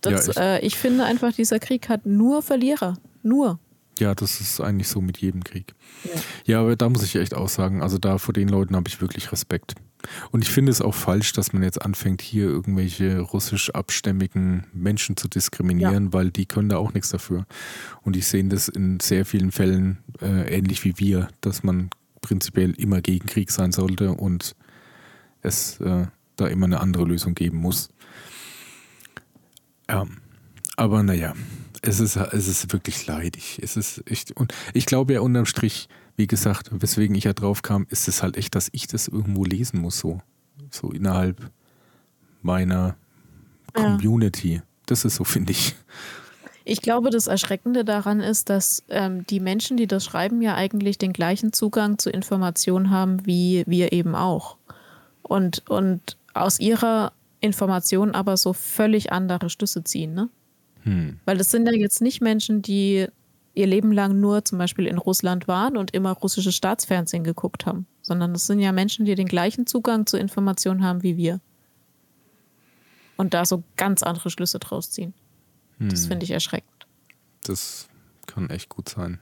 Das, ja, ich, äh, ich finde einfach, dieser Krieg hat nur Verlierer. Nur. Ja, das ist eigentlich so mit jedem Krieg. Ja. ja, aber da muss ich echt auch sagen, also da vor den Leuten habe ich wirklich Respekt. Und ich finde es auch falsch, dass man jetzt anfängt, hier irgendwelche russisch abstämmigen Menschen zu diskriminieren, ja. weil die können da auch nichts dafür. Und ich sehe das in sehr vielen Fällen äh, ähnlich wie wir, dass man prinzipiell immer gegen Krieg sein sollte und es äh, da immer eine andere Lösung geben muss. Ja, aber naja, es ist, es ist wirklich leidig. Es ist echt, und ich glaube ja unterm Strich, wie gesagt, weswegen ich ja drauf kam, ist es halt echt, dass ich das irgendwo lesen muss, so. So innerhalb meiner Community. Ja. Das ist so, finde ich. Ich glaube, das Erschreckende daran ist, dass ähm, die Menschen, die das schreiben, ja eigentlich den gleichen Zugang zu Informationen haben, wie wir eben auch. Und, und aus ihrer Information aber so völlig andere Schlüsse ziehen, ne? Hm. Weil das sind ja jetzt nicht Menschen, die ihr Leben lang nur zum Beispiel in Russland waren und immer russisches Staatsfernsehen geguckt haben, sondern das sind ja Menschen, die den gleichen Zugang zu Informationen haben wie wir. Und da so ganz andere Schlüsse draus ziehen. Hm. Das finde ich erschreckend. Das kann echt gut sein.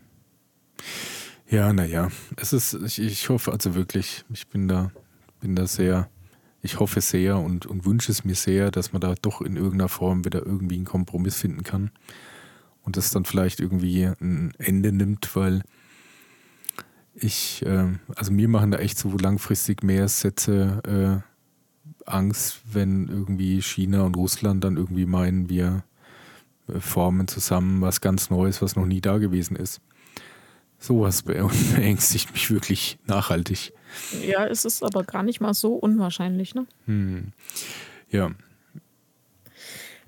Ja, naja, es ist, ich, ich hoffe also wirklich, ich bin da, bin da sehr ich hoffe sehr und, und wünsche es mir sehr, dass man da doch in irgendeiner Form wieder irgendwie einen Kompromiss finden kann und das dann vielleicht irgendwie ein Ende nimmt, weil ich, äh, also mir machen da echt so langfristig mehr Sätze äh, Angst, wenn irgendwie China und Russland dann irgendwie meinen, wir äh, formen zusammen was ganz Neues, was noch nie da gewesen ist. Sowas beängstigt mich wirklich nachhaltig. Ja, es ist aber gar nicht mal so unwahrscheinlich, ne? Hm. Ja.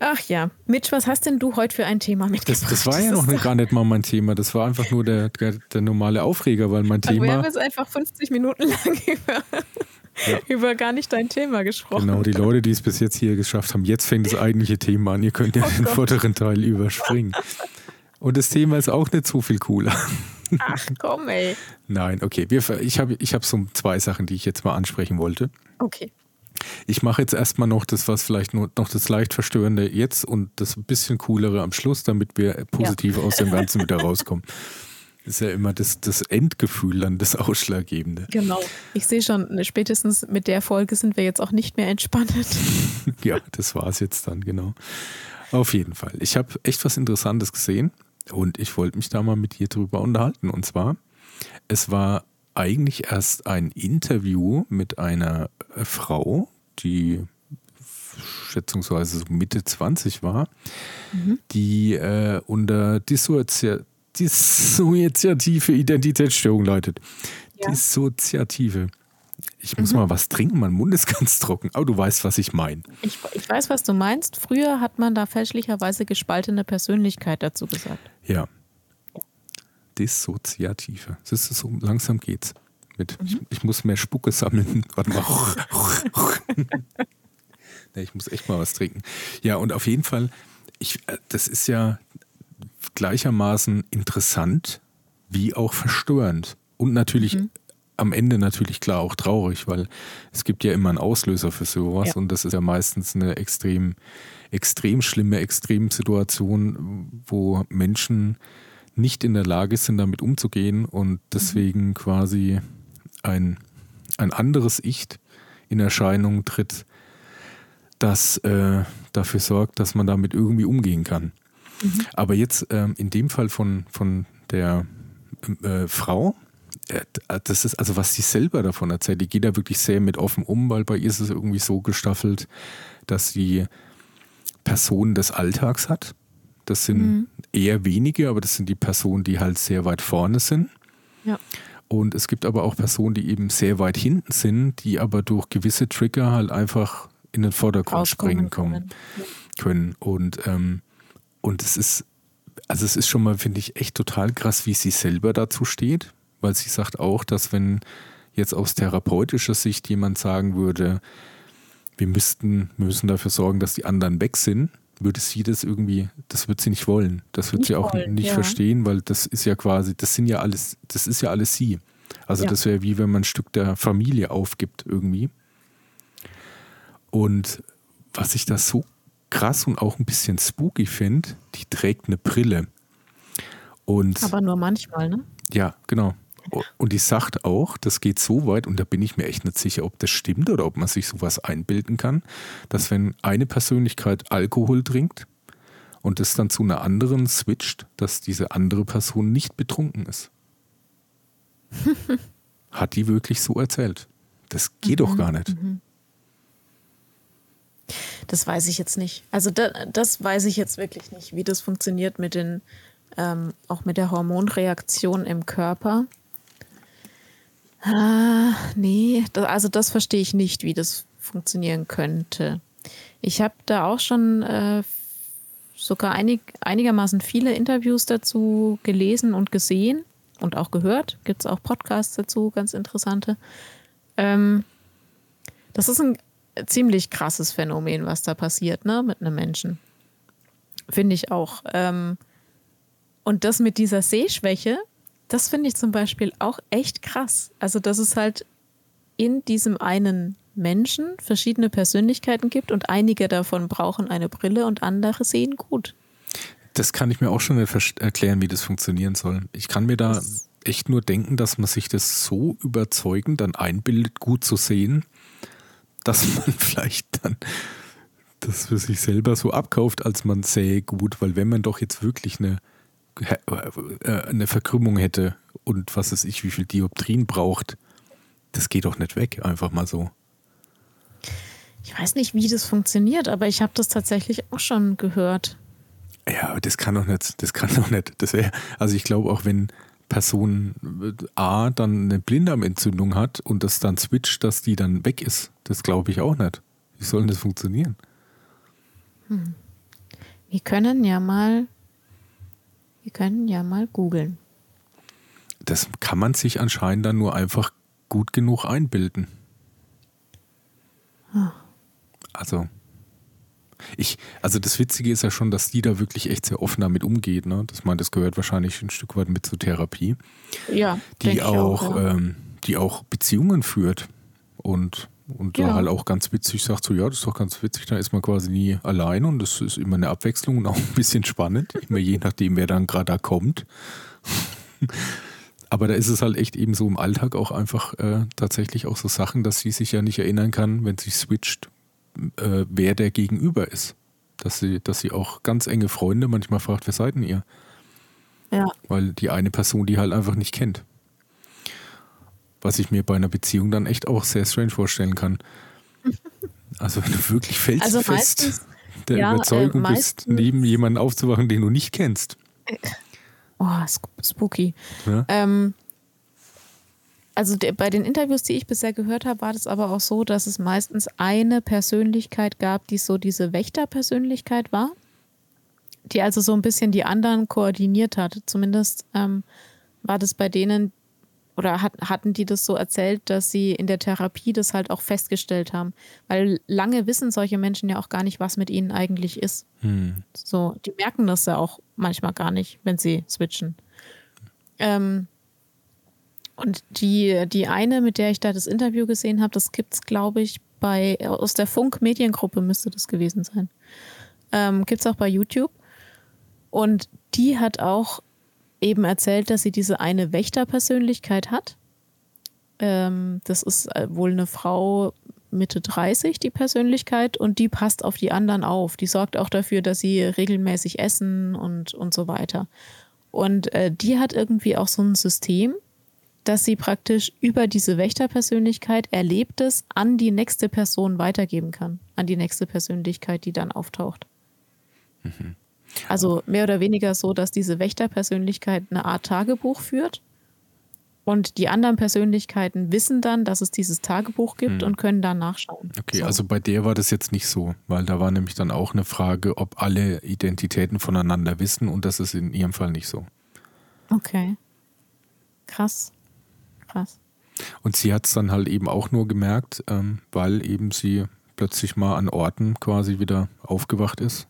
Ach ja, Mitch, was hast denn du heute für ein Thema mitgebracht? Das, das war ja noch gar nicht mal mein Thema. Das war einfach nur der, der, der normale Aufreger, weil mein Thema. Wir haben jetzt einfach 50 Minuten lang über, ja. über gar nicht dein Thema gesprochen. Genau, die Leute, die es bis jetzt hier geschafft haben, jetzt fängt das eigentliche Thema an. Ihr könnt ja oh den Gott. vorderen Teil überspringen. Und das Thema ist auch nicht so viel cooler. Ach komm, ey. Nein, okay. Wir, ich habe ich hab so zwei Sachen, die ich jetzt mal ansprechen wollte. Okay. Ich mache jetzt erstmal noch das, was vielleicht nur noch das leicht Verstörende jetzt und das ein bisschen coolere am Schluss, damit wir positiv ja. aus dem Ganzen wieder rauskommen. Das ist ja immer das, das Endgefühl dann das Ausschlaggebende. Genau. Ich sehe schon, spätestens mit der Folge sind wir jetzt auch nicht mehr entspannt. ja, das war es jetzt dann, genau. Auf jeden Fall. Ich habe echt was Interessantes gesehen. Und ich wollte mich da mal mit dir drüber unterhalten. Und zwar, es war eigentlich erst ein Interview mit einer äh, Frau, die schätzungsweise so Mitte 20 war, mhm. die äh, unter Dissoziative Identitätsstörung leidet. Ja. Dissoziative. Ich muss mhm. mal was trinken, mein Mund ist ganz trocken. Aber du weißt, was ich meine. Ich, ich, weiß, was du meinst. Früher hat man da fälschlicherweise gespaltene Persönlichkeit dazu gesagt. Ja. Dissoziative. Das ist so, langsam geht's. Mit, mhm. ich, ich, muss mehr Spucke sammeln. Warte mal. nee, ich muss echt mal was trinken. Ja, und auf jeden Fall, ich, äh, das ist ja gleichermaßen interessant wie auch verstörend. Und natürlich mhm am Ende natürlich klar auch traurig, weil es gibt ja immer einen Auslöser für sowas ja. und das ist ja meistens eine extrem, extrem schlimme Extremsituation, wo Menschen nicht in der Lage sind, damit umzugehen und deswegen mhm. quasi ein, ein anderes Ich in Erscheinung tritt, das äh, dafür sorgt, dass man damit irgendwie umgehen kann. Mhm. Aber jetzt ähm, in dem Fall von, von der äh, Frau, äh, das ist also, was sie selber davon erzählt. Die geht da wirklich sehr mit offen um, weil bei ihr ist es irgendwie so gestaffelt, dass sie Personen des Alltags hat. Das sind mhm. eher wenige, aber das sind die Personen, die halt sehr weit vorne sind. Ja. Und es gibt aber auch Personen, die eben sehr weit hinten sind, die aber durch gewisse Trigger halt einfach in den Vordergrund springen kommen, können. Und, ähm, und es ist, also es ist schon mal, finde ich, echt total krass, wie sie selber dazu steht weil sie sagt auch, dass wenn jetzt aus therapeutischer Sicht jemand sagen würde, wir müssten, wir müssen dafür sorgen, dass die anderen weg sind, würde sie das irgendwie, das wird sie nicht wollen. Das wird nicht sie auch wollen, nicht ja. verstehen, weil das ist ja quasi, das sind ja alles, das ist ja alles sie. Also ja. das wäre wie wenn man ein Stück der Familie aufgibt irgendwie. Und was ich da so krass und auch ein bisschen spooky finde, die trägt eine Brille. Und Aber nur manchmal, ne? Ja, genau. Und die sagt auch, das geht so weit, und da bin ich mir echt nicht sicher, ob das stimmt oder ob man sich sowas einbilden kann, dass wenn eine Persönlichkeit Alkohol trinkt und es dann zu einer anderen switcht, dass diese andere Person nicht betrunken ist. Hat die wirklich so erzählt? Das geht mhm, doch gar nicht. Mhm. Das weiß ich jetzt nicht. Also da, das weiß ich jetzt wirklich nicht, wie das funktioniert mit den, ähm, auch mit der Hormonreaktion im Körper. Ah, nee, also das verstehe ich nicht, wie das funktionieren könnte. Ich habe da auch schon äh, sogar einig, einigermaßen viele Interviews dazu gelesen und gesehen und auch gehört. Gibt es auch Podcasts dazu, ganz interessante. Ähm, das ist ein ziemlich krasses Phänomen, was da passiert, ne, mit einem Menschen. Finde ich auch. Ähm, und das mit dieser Sehschwäche, das finde ich zum Beispiel auch echt krass. Also, dass es halt in diesem einen Menschen verschiedene Persönlichkeiten gibt und einige davon brauchen eine Brille und andere sehen gut. Das kann ich mir auch schon nicht erklären, wie das funktionieren soll. Ich kann mir da das echt nur denken, dass man sich das so überzeugend dann einbildet, gut zu sehen, dass man vielleicht dann das für sich selber so abkauft, als man sähe gut, weil wenn man doch jetzt wirklich eine eine Verkrümmung hätte und was weiß ich, wie viel Dioptrien braucht, das geht doch nicht weg, einfach mal so. Ich weiß nicht, wie das funktioniert, aber ich habe das tatsächlich auch schon gehört. Ja, aber das kann doch nicht, das kann doch nicht. Das wäre, also ich glaube auch, wenn Person A dann eine Blinddarmentzündung hat und das dann switcht, dass die dann weg ist, das glaube ich auch nicht. Wie soll denn das funktionieren? Hm. Wir können ja mal wir können ja mal googeln. Das kann man sich anscheinend dann nur einfach gut genug einbilden. Hm. Also, ich, also das Witzige ist ja schon, dass die da wirklich echt sehr offen damit umgeht. Ne? Das meint, das gehört wahrscheinlich ein Stück weit mit zur Therapie. Ja, die auch, auch ja. ähm, die auch Beziehungen führt und und ja. da halt auch ganz witzig sagt so, ja, das ist doch ganz witzig, da ist man quasi nie allein und das ist immer eine Abwechslung und auch ein bisschen spannend, immer je nachdem, wer dann gerade da kommt. Aber da ist es halt echt eben so im Alltag auch einfach äh, tatsächlich auch so Sachen, dass sie sich ja nicht erinnern kann, wenn sie switcht, äh, wer der Gegenüber ist. Dass sie, dass sie auch ganz enge Freunde manchmal fragt, wer seid denn ihr? Ja. Weil die eine Person die halt einfach nicht kennt. Was ich mir bei einer Beziehung dann echt auch sehr strange vorstellen kann. Also wenn du wirklich felsenfest also der ja, Überzeugung äh, bist, neben jemandem aufzuwachen, den du nicht kennst. Oh, spooky. Ja? Ähm, also der, bei den Interviews, die ich bisher gehört habe, war das aber auch so, dass es meistens eine Persönlichkeit gab, die so diese Wächterpersönlichkeit war, die also so ein bisschen die anderen koordiniert hat. Zumindest ähm, war das bei denen, oder hat, hatten die das so erzählt, dass sie in der Therapie das halt auch festgestellt haben? Weil lange wissen solche Menschen ja auch gar nicht, was mit ihnen eigentlich ist. Hm. So, die merken das ja auch manchmal gar nicht, wenn sie switchen. Ähm, und die, die eine, mit der ich da das Interview gesehen habe, das gibt es, glaube ich, bei aus der Funk-Mediengruppe müsste das gewesen sein. Ähm, gibt es auch bei YouTube. Und die hat auch eben erzählt, dass sie diese eine Wächterpersönlichkeit hat. Ähm, das ist äh, wohl eine Frau Mitte 30, die Persönlichkeit, und die passt auf die anderen auf. Die sorgt auch dafür, dass sie regelmäßig essen und, und so weiter. Und äh, die hat irgendwie auch so ein System, dass sie praktisch über diese Wächterpersönlichkeit Erlebtes an die nächste Person weitergeben kann. An die nächste Persönlichkeit, die dann auftaucht. Mhm. Also mehr oder weniger so, dass diese Wächterpersönlichkeit eine Art Tagebuch führt. Und die anderen Persönlichkeiten wissen dann, dass es dieses Tagebuch gibt hm. und können dann nachschauen. Okay, so. also bei der war das jetzt nicht so, weil da war nämlich dann auch eine Frage, ob alle Identitäten voneinander wissen und das ist in ihrem Fall nicht so. Okay. Krass. Krass. Und sie hat es dann halt eben auch nur gemerkt, ähm, weil eben sie plötzlich mal an Orten quasi wieder aufgewacht ist,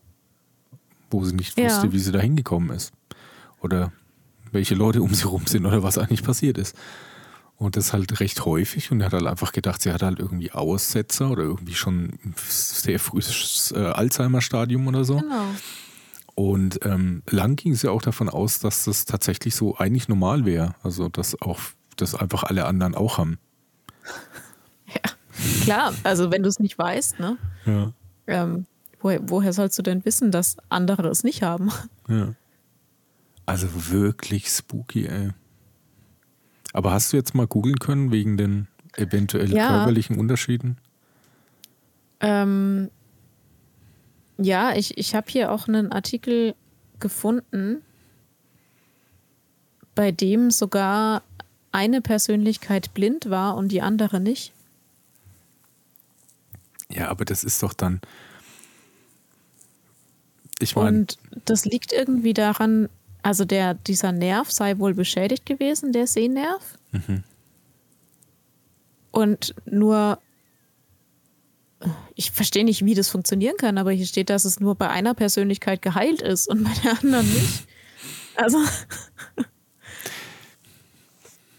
wo sie nicht wusste, Ja. wie sie da hingekommen ist. Oder welche Leute um sie rum sind oder was eigentlich passiert ist. Und das halt recht häufig und er hat halt einfach gedacht, sie hat halt irgendwie Aussetzer oder irgendwie schon ein sehr frühes äh, Alzheimer-Stadium oder so. Genau. Und ähm, lang ging es ja auch davon aus, dass das tatsächlich so eigentlich normal wäre. Also, dass auch das einfach alle anderen auch haben. Ja, klar. Also wenn du es nicht weißt, ne? Ja. Ähm, woher, woher sollst du denn wissen, dass andere es nicht haben? ja. Also wirklich spooky, ey. Aber hast du jetzt mal googeln können wegen den eventuell Ja. körperlichen Unterschieden? Ähm, ja, ich, ich habe hier auch einen Artikel gefunden, bei dem sogar eine Persönlichkeit blind war und die andere nicht. Ja, aber das ist doch dann. Ich meine, Und das liegt irgendwie daran, also der, dieser Nerv sei wohl beschädigt gewesen, der Sehnerv. Und nur, ich verstehe nicht, wie das funktionieren kann, aber hier steht, dass es nur bei einer Persönlichkeit geheilt ist und bei der anderen nicht. Also.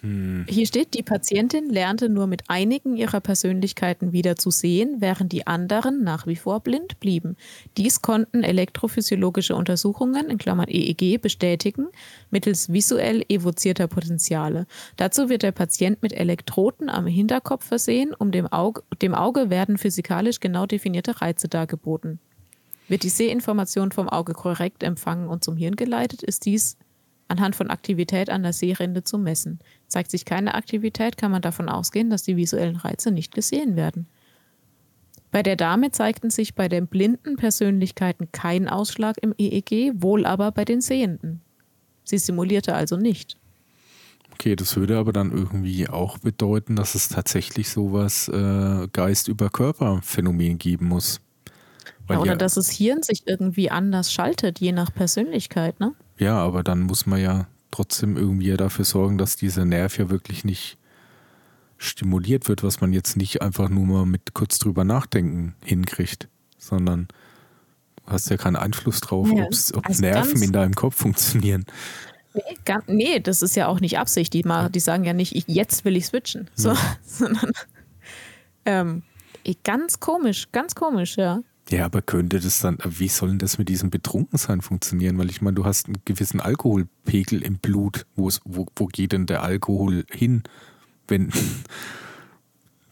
Hier steht, die Patientin lernte nur mit einigen ihrer Persönlichkeiten wieder zu sehen, während die anderen nach wie vor blind blieben. Dies konnten elektrophysiologische Untersuchungen in Klammern EEG bestätigen, mittels visuell evozierter Potenziale. Dazu wird der Patient mit Elektroden am Hinterkopf versehen, um dem Auge, dem Auge werden physikalisch genau definierte Reize dargeboten. Wird die Sehinformation vom Auge korrekt empfangen und zum Hirn geleitet, ist dies anhand von Aktivität an der Sehrinde zu messen. Zeigt sich keine Aktivität, kann man davon ausgehen, dass die visuellen Reize nicht gesehen werden. Bei der Dame zeigten sich bei den blinden Persönlichkeiten kein Ausschlag im EEG, wohl aber bei den Sehenden. Sie simulierte also nicht. okay, das würde aber dann irgendwie auch bedeuten, dass es tatsächlich sowas äh, Geist über Körper-Phänomen geben muss. Ja, oder ja, dass das Hirn sich irgendwie anders schaltet, je nach Persönlichkeit, ne? ja, aber dann muss man ja trotzdem irgendwie dafür sorgen, dass dieser Nerv ja wirklich nicht stimuliert wird, was man jetzt nicht einfach nur mal mit kurz drüber nachdenken hinkriegt, sondern du hast ja keinen Einfluss drauf, Ja, ob also Nerven in deinem Kopf funktionieren. Nee, gar, nee, das ist ja auch nicht Absicht. Die, ma- die sagen ja nicht, ich, jetzt will ich switchen, so, sondern ähm, ganz komisch, ganz komisch, ja. Ja, aber könnte das dann, wie soll denn das mit diesem Betrunkensein funktionieren? Weil ich meine, du hast einen gewissen Alkoholpegel im Blut. Wo, ist, wo, wo geht denn der Alkohol hin, wenn.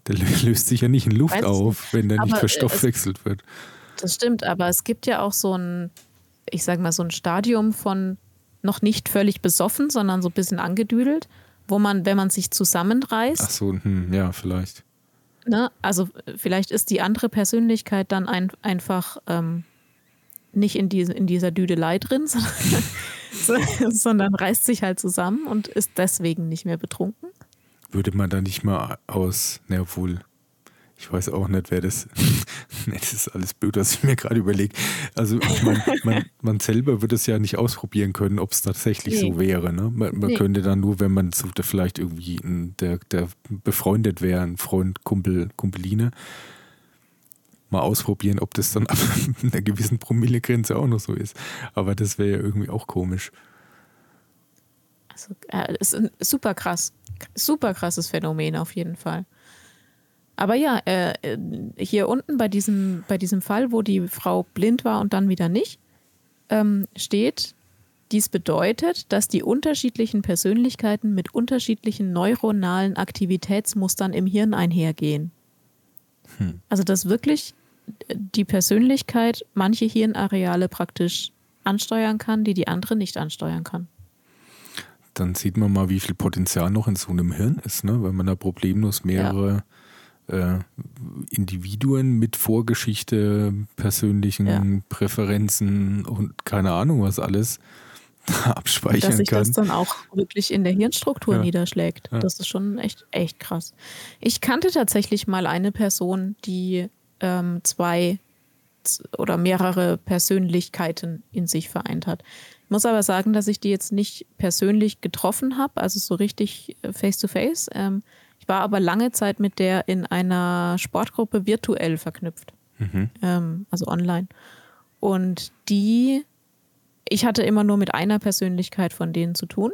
Der lö- löst sich ja nicht in Luft Weiß auf, wenn der nicht verstoffwechselt wird. Das stimmt, aber es gibt ja auch so ein, ich sag mal, so ein Stadium von noch nicht völlig besoffen, sondern so ein bisschen angedüdelt, wo man, wenn man sich zusammenreißt, Ach so, hm, ja, vielleicht. Ne, also vielleicht ist die andere Persönlichkeit dann ein, einfach ähm, nicht in, diese, in dieser Düdelei drin, sondern, sondern reißt sich halt zusammen und ist deswegen nicht mehr betrunken. Würde man da nicht mal aus, na wohl, ich weiß auch nicht, wer das. nee, das ist alles blöd, was ich mir gerade überlege. Also ich mein, man, man selber würde es ja nicht ausprobieren können, ob es tatsächlich Nee. so wäre. Ne? Man, man Nee. könnte dann nur, wenn man so, vielleicht irgendwie ein, der, der befreundet wäre, ein Freund, Kumpel, Kumpeline, mal ausprobieren, ob das dann ab einer gewissen Promillegrenze auch noch so ist. Aber das wäre ja irgendwie auch komisch. Also, äh, ist ein super krass. Super krasses Phänomen auf jeden Fall. Aber ja, äh, äh, hier unten bei diesem, bei diesem Fall, wo die Frau blind war und dann wieder nicht, ähm, steht, dies bedeutet, dass die unterschiedlichen Persönlichkeiten mit unterschiedlichen neuronalen Aktivitätsmustern im Hirn einhergehen. Also dass wirklich die Persönlichkeit manche Hirnareale praktisch ansteuern kann, die die andere nicht ansteuern kann. dann sieht man mal, wie viel Potenzial noch in so einem Hirn ist, ne? wenn man da problemlos mehrere äh, Individuen mit Vorgeschichte, persönlichen Ja. Präferenzen und keine Ahnung was alles abspeichern dass sich kann. das dann auch wirklich in der Hirnstruktur Ja. niederschlägt. Ja. Das ist schon echt, echt krass. Ich kannte tatsächlich mal eine Person, die ähm, zwei oder mehrere Persönlichkeiten in sich vereint hat. Ich muss aber sagen, dass ich die jetzt nicht persönlich getroffen habe, also so richtig face-to-face. Ähm, ich war aber lange Zeit mit der in einer Sportgruppe virtuell verknüpft, Mhm. ähm, also online. Und die, ich hatte immer nur mit einer Persönlichkeit von denen zu tun,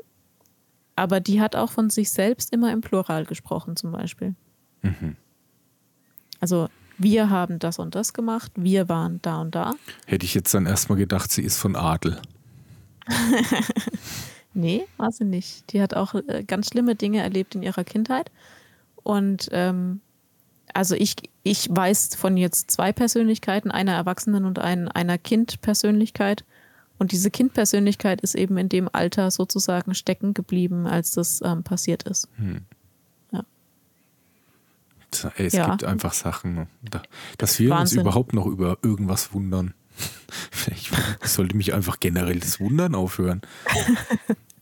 aber die hat auch von sich selbst immer im Plural gesprochen, zum Beispiel. Mhm. Also wir haben das und das gemacht, wir waren da und da. Hätte ich jetzt dann erstmal gedacht, sie ist von Adel. Nee, war sie nicht. Die hat auch äh, ganz schlimme Dinge erlebt in ihrer Kindheit. Und ähm, also ich, ich weiß von jetzt zwei Persönlichkeiten, einer Erwachsenen und ein, einer Kindpersönlichkeit. Und diese Kindpersönlichkeit ist eben in dem Alter sozusagen stecken geblieben, als das ähm, passiert ist. Ey, es Ja. gibt einfach Sachen, ne? da, dass wir Wahnsinn. uns überhaupt noch über irgendwas wundern. Ich sollte mich einfach generell das Wundern aufhören.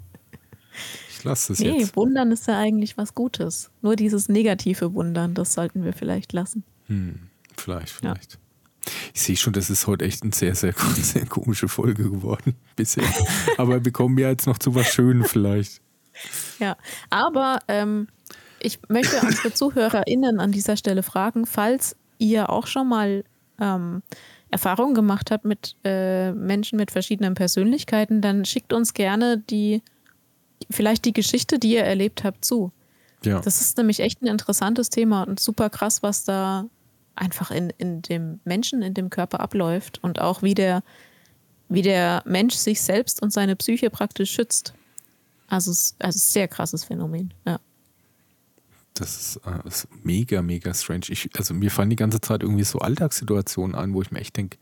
Ich lasse das Nee, jetzt. Wundern ist ja eigentlich was Gutes. Nur dieses negative Wundern, das sollten wir vielleicht lassen. Hm, vielleicht, Ja. vielleicht. Ich sehe schon, das ist heute echt eine sehr, sehr, sehr komische Folge geworden bisher. Aber wir kommen ja jetzt noch zu was Schönem vielleicht. Ja, aber ähm, ich möchte unsere ZuhörerInnen an dieser Stelle fragen, falls ihr auch schon mal ähm, Erfahrungen gemacht habt mit äh, Menschen mit verschiedenen Persönlichkeiten, dann schickt uns gerne die, vielleicht die Geschichte, die ihr erlebt habt, zu. Ja, Das ist nämlich echt ein interessantes Thema und super krass, was da einfach in, in dem Menschen, in dem Körper abläuft und auch wie der, wie der Mensch sich selbst und seine Psyche praktisch schützt. Also, es also es ist ein sehr krasses Phänomen. Ja. das ist, äh, ist mega, mega strange. Ich, also mir fallen die ganze Zeit irgendwie so Alltagssituationen ein, wo ich mir echt denke,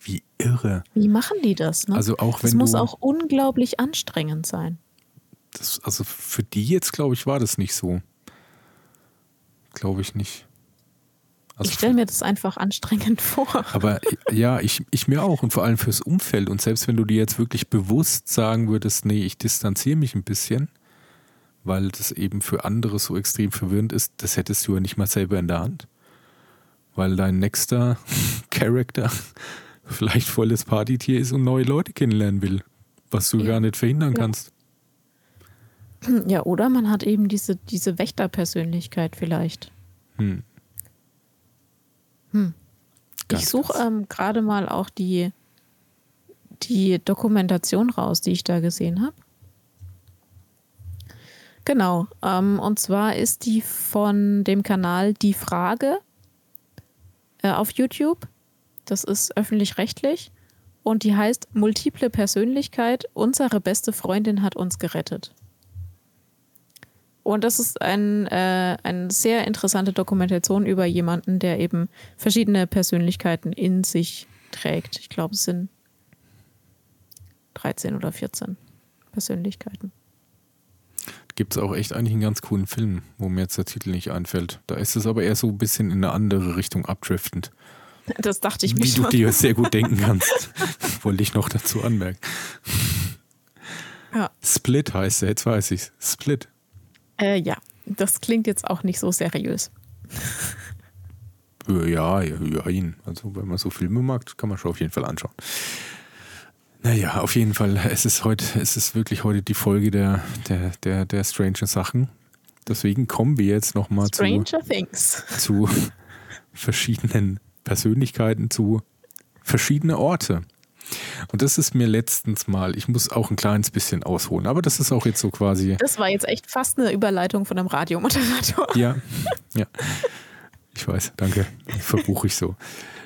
wie irre. Wie machen die das? Ne? Also auch das wenn muss du- auch unglaublich anstrengend sein. Das, also für die jetzt, glaube ich, war das nicht so. Glaube ich nicht. Also ich stelle mir das einfach anstrengend vor. Aber ja, ich, ich mir auch und vor allem fürs Umfeld. Und selbst wenn du dir jetzt wirklich bewusst sagen würdest, nee, ich distanziere mich ein bisschen, weil das eben für andere so extrem verwirrend ist, das hättest du ja nicht mal selber in der Hand. Weil dein nächster Charakter vielleicht volles Partytier ist und neue Leute kennenlernen will, was du Ja. gar nicht verhindern Ja. kannst. Ja, oder man hat eben diese, diese Wächterpersönlichkeit vielleicht. Hm. Hm. Ganz ich suche ähm, gerade mal auch die, die Dokumentation raus, die ich da gesehen habe. Genau. Ähm, und zwar ist die von dem Kanal Die Frage äh, auf YouTube. Das ist öffentlich-rechtlich. Und die heißt Multiple Persönlichkeit. Unsere beste Freundin hat uns gerettet. Und das ist ein, äh, eine sehr interessante Dokumentation über jemanden, der eben verschiedene Persönlichkeiten in sich trägt. Ich glaube, es sind 13 oder 14 Persönlichkeiten. Gibt es auch echt eigentlich einen ganz coolen Film, wo mir jetzt der Titel nicht einfällt. Da ist es aber eher so ein bisschen in eine andere Richtung abdriftend. Das dachte ich mir Wie du schon. dir sehr gut denken kannst. Wollte ich noch dazu anmerken. Ja. Split heißt er, jetzt weiß ich's. Split. Äh, ja, das klingt jetzt auch nicht so seriös. Äh, Ja, ja, ja. Also, wenn man so Filme mag, kann man schon auf jeden Fall anschauen. Naja, auf jeden Fall, es ist heute, es ist wirklich heute die Folge der, der, der, der Stranger Sachen. Deswegen kommen wir jetzt nochmal zu, Things. zu verschiedenen Persönlichkeiten, zu verschiedene Orte. Und das ist mir letztens mal, ich muss auch ein kleines bisschen ausholen, aber das ist auch jetzt so quasi, Das war jetzt echt fast eine Überleitung von einem Radiomoderator. ja, ja. Ich weiß, danke. Verbuche ich so.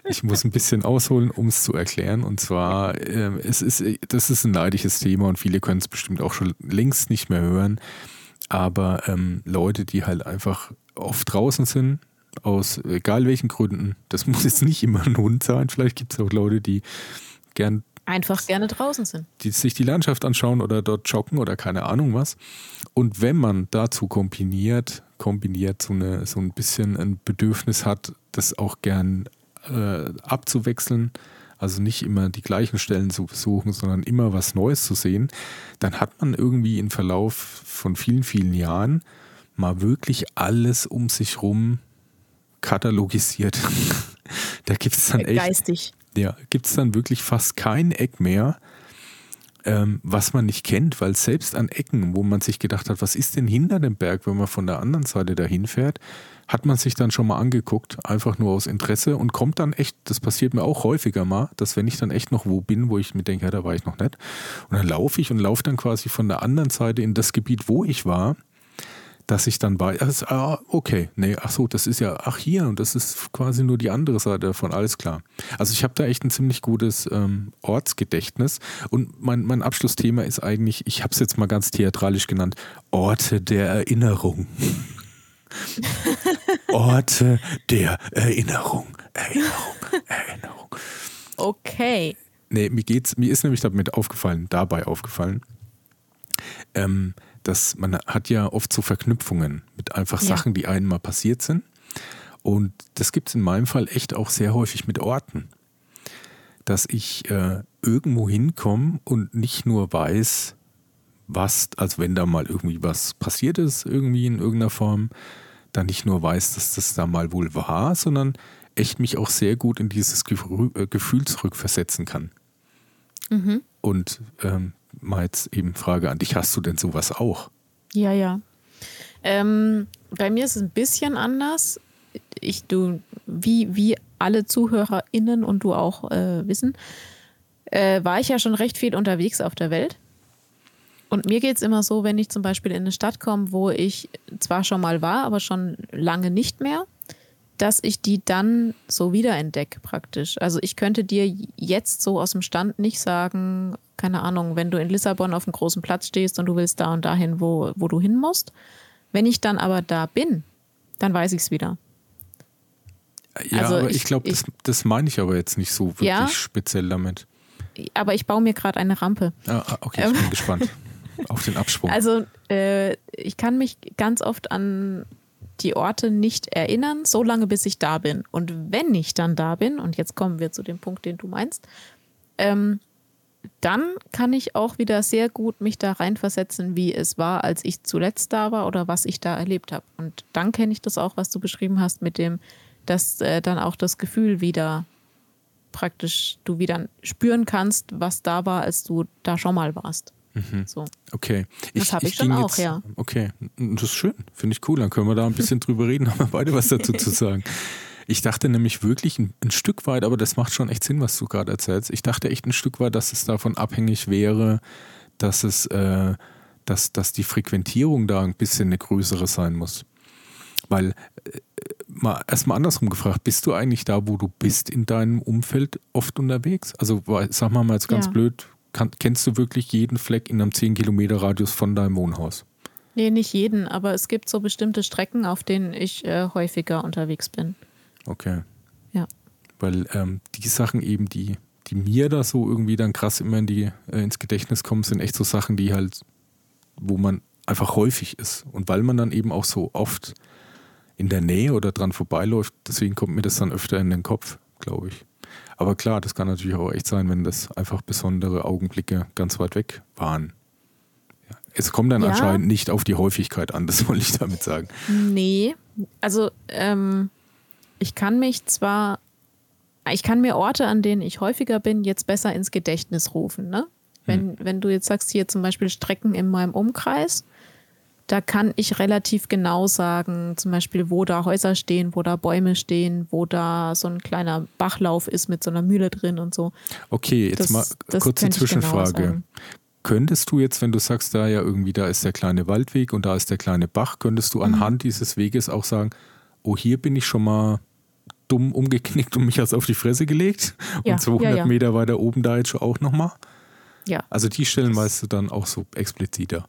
Ich muss ein bisschen ausholen, um es zu erklären. Und zwar, ähm, es ist, das ist ein leidiges Thema und viele können es bestimmt auch schon längst nicht mehr hören. Aber ähm, Leute, die halt einfach oft draußen sind, aus egal welchen Gründen, das muss jetzt nicht immer ein Hund sein, vielleicht gibt es auch Leute, die gern Einfach gerne draußen sind. die sich die Landschaft anschauen oder dort joggen oder keine Ahnung was. Und wenn man dazu kombiniert, kombiniert so, eine, so ein bisschen ein Bedürfnis hat, das auch gern äh, abzuwechseln, also nicht immer die gleichen Stellen zu besuchen, sondern immer was Neues zu sehen, dann hat man irgendwie im Verlauf von vielen, vielen Jahren mal wirklich alles um sich rum katalogisiert. da gibt es dann echt Geistig. Ja, gibt es dann wirklich fast kein Eck mehr, ähm, was man nicht kennt, weil selbst an Ecken, wo man sich gedacht hat, was ist denn hinter dem Berg, wenn man von der anderen Seite dahin fährt, hat man sich dann schon mal angeguckt, einfach nur aus Interesse und kommt dann echt, das passiert mir auch häufiger mal, dass wenn ich dann echt noch wo bin, wo ich mir denke, ja, da war ich noch nicht, und dann laufe ich und laufe dann quasi von der anderen Seite in das Gebiet, wo ich war, dass ich dann bei, also, ah, okay, nee, ach so, das ist ja, ach hier, und das ist quasi nur die andere Seite davon, alles klar. Also ich habe da echt ein ziemlich gutes ähm, Ortsgedächtnis und mein, mein Abschlussthema ist eigentlich, ich habe es jetzt mal ganz theatralisch genannt, Orte der Erinnerung. Orte der Erinnerung, Erinnerung, Erinnerung. Okay. Nee, mir geht's, mir ist nämlich damit aufgefallen, dabei aufgefallen, ähm, dass man hat ja oft so Verknüpfungen mit einfach ja. Sachen, die einem mal passiert sind. Und das gibt es in meinem Fall echt auch sehr häufig mit Orten. Dass ich äh, irgendwo hinkomme und nicht nur weiß, was, als wenn da mal irgendwie was passiert ist, irgendwie in irgendeiner Form, dann nicht nur weiß, dass das da mal wohl war, sondern echt mich auch sehr gut in dieses äh, Gefühl zurückversetzen kann. Mhm. Und ähm, mal jetzt eben Frage an dich, hast du denn sowas auch? Ja, ja. Ähm, bei mir ist es ein bisschen anders. Ich, du, wie, wie alle ZuhörerInnen und du auch äh, wissen, äh, war ich ja schon recht viel unterwegs auf der Welt. Und mir geht es immer so, wenn ich zum Beispiel in eine Stadt komme, wo ich zwar schon mal war, aber schon lange nicht mehr, dass ich die dann so wiederentdecke praktisch. Also ich könnte dir jetzt so aus dem Stand nicht sagen, keine Ahnung, wenn du in Lissabon auf einem großen Platz stehst und du willst da und dahin, wo, wo du hin musst. Wenn ich dann aber da bin, dann weiß ich es wieder. Ja, also aber ich, ich glaube, das, das meine ich aber jetzt nicht so wirklich ja, speziell damit. Aber ich baue mir gerade eine Rampe. Ah, ah okay, ich bin ähm, gespannt auf den Absprung. Also äh, ich kann mich ganz oft an die Orte nicht erinnern, so lange bis ich da bin. Und wenn ich dann da bin, und jetzt kommen wir zu dem Punkt, den du meinst, ähm, dann kann ich auch wieder sehr gut mich da reinversetzen, wie es war, als ich zuletzt da war oder was ich da erlebt habe. Und dann kenne ich das auch, was du beschrieben hast, mit dem, dass äh, dann auch das Gefühl wieder praktisch du wieder spüren kannst, was da war, als du da schon mal warst. Mhm. So. Okay. das habe ich, ich schon auch, jetzt, ja. Okay, das ist schön. Finde ich cool. Dann können wir da ein bisschen drüber reden, haben wir beide was dazu zu sagen. Ich dachte nämlich wirklich ein, ein, Stück weit, aber das macht schon echt Sinn, was du gerade erzählst. Ich dachte echt ein Stück weit, dass es davon abhängig wäre, dass es, äh, dass, dass die Frequentierung da ein bisschen eine größere sein muss. Weil, äh, mal erstmal andersrum gefragt, bist du eigentlich da, wo du bist in deinem Umfeld oft unterwegs? Also sag mal mal jetzt ganz ja. blöd, kann, kennst du wirklich jeden Fleck in einem 10 Kilometer Radius von deinem Wohnhaus? Nee, nicht jeden, aber es gibt so bestimmte Strecken, auf denen ich äh, häufiger unterwegs bin. Okay. Ja. Weil ähm, die Sachen eben, die, die mir da so irgendwie dann krass immer in die, äh, ins Gedächtnis kommen, sind echt so Sachen, die halt, wo man einfach häufig ist. Und weil man dann eben auch so oft in der Nähe oder dran vorbeiläuft, deswegen kommt mir das dann öfter in den Kopf, glaube ich. Aber klar, das kann natürlich auch echt sein, wenn das einfach besondere Augenblicke ganz weit weg waren. Ja. Es kommt dann ja. anscheinend nicht auf die Häufigkeit an, das wollte ich damit sagen. Nee, also ähm, ich kann mich zwar, ich kann mir Orte, an denen ich häufiger bin, jetzt besser ins Gedächtnis rufen. Ne? Wenn, hm. wenn du jetzt sagst, hier zum Beispiel Strecken in meinem Umkreis, da kann ich relativ genau sagen, zum Beispiel, wo da Häuser stehen, wo da Bäume stehen, wo da so ein kleiner Bachlauf ist mit so einer Mühle drin und so. Okay, jetzt das, mal das kurze Zwischenfrage. Genau könntest du jetzt, wenn du sagst, da ja irgendwie, da ist der kleine Waldweg und da ist der kleine Bach, könntest du anhand mhm. dieses Weges auch sagen, oh, hier bin ich schon mal dumm umgeknickt und mich also auf die Fresse gelegt. Ja, und 200 ja, ja. Meter weiter oben da jetzt schon auch nochmal. Ja. Also die Stellen weißt du dann auch so expliziter.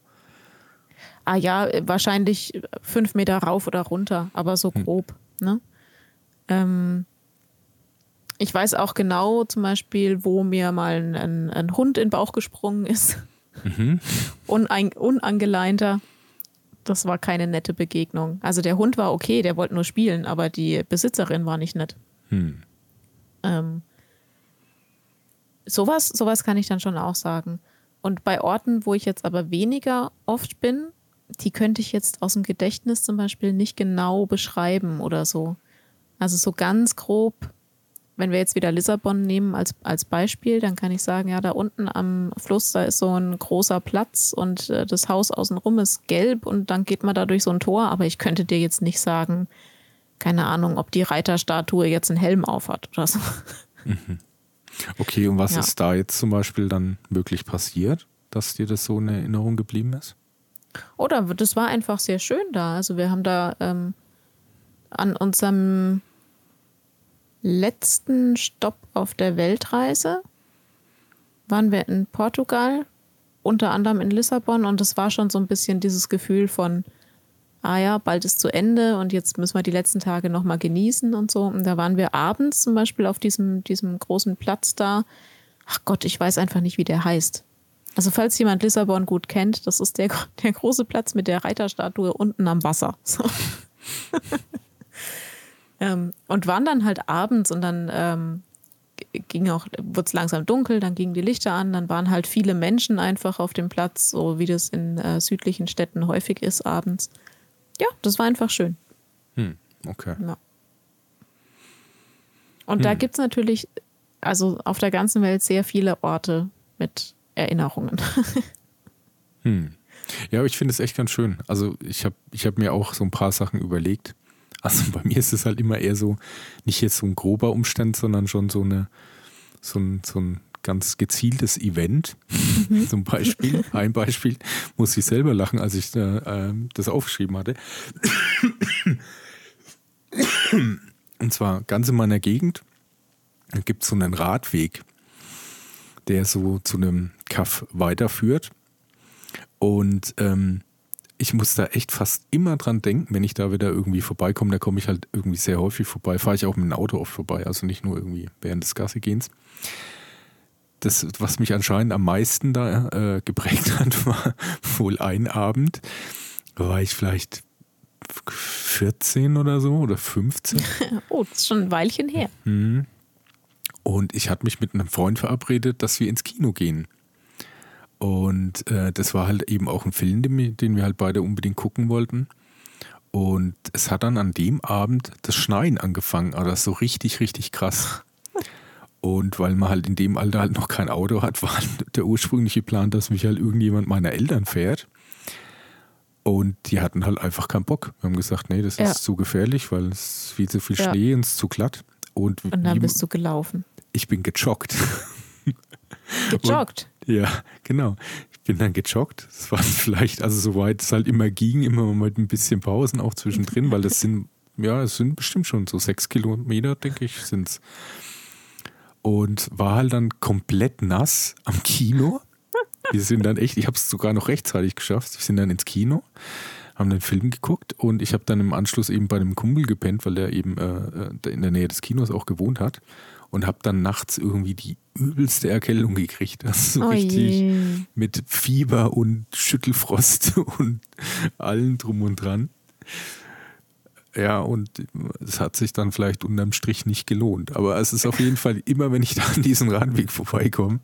Ah ja, wahrscheinlich fünf Meter rauf oder runter, aber so hm. grob. Hm. Ne? Ähm, ich weiß auch genau zum Beispiel, wo mir mal ein, ein, ein Hund in den Bauch gesprungen ist. Mhm. Unein, unangeleinter das war keine nette Begegnung. Also der Hund war okay, der wollte nur spielen, aber die Besitzerin war nicht nett. Hm. Ähm, sowas, sowas kann ich dann schon auch sagen. Und bei Orten, wo ich jetzt aber weniger oft bin, die könnte ich jetzt aus dem Gedächtnis zum Beispiel nicht genau beschreiben oder so. Also so ganz grob wenn wir jetzt wieder Lissabon nehmen als, als Beispiel, dann kann ich sagen, ja, da unten am Fluss, da ist so ein großer Platz und äh, das Haus außenrum ist gelb und dann geht man da durch so ein Tor, aber ich könnte dir jetzt nicht sagen, keine Ahnung, ob die Reiterstatue jetzt einen Helm aufhat oder so. Mhm. Okay, und was ja. ist da jetzt zum Beispiel dann wirklich passiert, dass dir das so in Erinnerung geblieben ist? Oder das war einfach sehr schön da. Also wir haben da ähm, an unserem letzten Stopp auf der Weltreise waren wir in Portugal, unter anderem in Lissabon und es war schon so ein bisschen dieses Gefühl von, ah ja, bald ist zu Ende und jetzt müssen wir die letzten Tage nochmal genießen und so. Und da waren wir abends zum Beispiel auf diesem, diesem großen Platz da. Ach Gott, ich weiß einfach nicht, wie der heißt. Also falls jemand Lissabon gut kennt, das ist der, der große Platz mit der Reiterstatue unten am Wasser. So. ähm, und waren dann halt abends und dann ähm, ging auch, wurde es langsam dunkel, dann gingen die Lichter an, dann waren halt viele Menschen einfach auf dem Platz, so wie das in äh, südlichen Städten häufig ist abends. Ja, das war einfach schön. Hm, okay. Ja. Und hm. da gibt es natürlich, also auf der ganzen Welt sehr viele Orte mit Erinnerungen. hm. Ja, aber ich finde es echt ganz schön. Also ich habe ich hab mir auch so ein paar Sachen überlegt. Also bei mir ist es halt immer eher so, nicht jetzt so ein grober Umstand, sondern schon so eine, so ein, so ein ganz gezieltes Event. Mhm. Zum Beispiel, ein Beispiel, muss ich selber lachen, als ich äh, das aufgeschrieben hatte. Und zwar ganz in meiner Gegend gibt es so einen Radweg der so zu einem Kaff weiterführt. Und ähm, ich muss da echt fast immer dran denken, wenn ich da wieder irgendwie vorbeikomme. Da komme ich halt irgendwie sehr häufig vorbei. Fahre ich auch mit dem Auto oft vorbei, also nicht nur irgendwie während des Gassigehens. Das, was mich anscheinend am meisten da äh, geprägt hat, war wohl ein Abend. Da war ich vielleicht 14 oder so oder 15. oh, das ist schon ein Weilchen her. Mhm. Und ich hatte mich mit einem Freund verabredet, dass wir ins Kino gehen. Und äh, das war halt eben auch ein Film, den, den wir halt beide unbedingt gucken wollten. Und es hat dann an dem Abend das Schneien angefangen, aber das so richtig, richtig krass. Und weil man halt in dem Alter halt noch kein Auto hat, war der ursprüngliche Plan, dass mich halt irgendjemand meiner Eltern fährt. Und die hatten halt einfach keinen Bock. Wir haben gesagt, nee, das ja. ist zu gefährlich, weil es ist viel zu viel Schnee ja. und es ist zu glatt. Und, und dann bist du gelaufen ich bin gejoggt. Gejoggt? Und, ja, genau. Ich bin dann gejoggt. Das war vielleicht, also soweit es halt immer ging, immer mit ein bisschen Pausen auch zwischendrin, weil das sind, ja, es sind bestimmt schon so sechs Kilometer, denke ich, sind es. Und war halt dann komplett nass am Kino. Wir sind dann echt, ich habe es sogar noch rechtzeitig geschafft. Wir sind dann ins Kino, haben den Film geguckt und ich habe dann im Anschluss eben bei einem Kumpel gepennt, weil der eben äh, äh in der Nähe des Kinos auch gewohnt hat und habe dann nachts irgendwie die übelste Erkältung gekriegt. Das so oh richtig je. mit Fieber und Schüttelfrost und allen drum und dran. Ja, und es hat sich dann vielleicht unterm Strich nicht gelohnt. Aber es ist auf jeden Fall immer, wenn ich da an diesen Radweg vorbeikomme.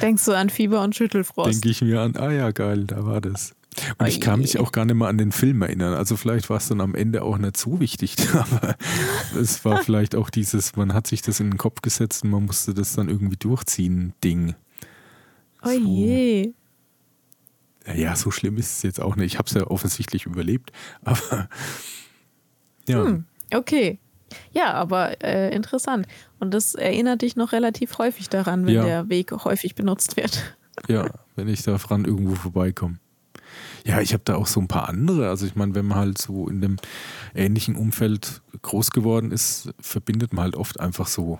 Denkst du an Fieber und Schüttelfrost? Denke ich mir an, ah ja, geil, da war das. Und ich kann mich auch gar nicht mehr an den Film erinnern. Also vielleicht war es dann am Ende auch nicht so wichtig, aber es war vielleicht auch dieses, man hat sich das in den Kopf gesetzt und man musste das dann irgendwie durchziehen, Ding. Oh so. je. Ja, so schlimm ist es jetzt auch nicht. Ich habe es ja offensichtlich überlebt, aber ja. Hm, okay. Ja, aber äh, interessant. Und das erinnert dich noch relativ häufig daran, wenn ja. der Weg häufig benutzt wird. Ja, wenn ich da dran irgendwo vorbeikomme. Ja, ich habe da auch so ein paar andere. Also ich meine, wenn man halt so in dem ähnlichen Umfeld groß geworden ist, verbindet man halt oft einfach so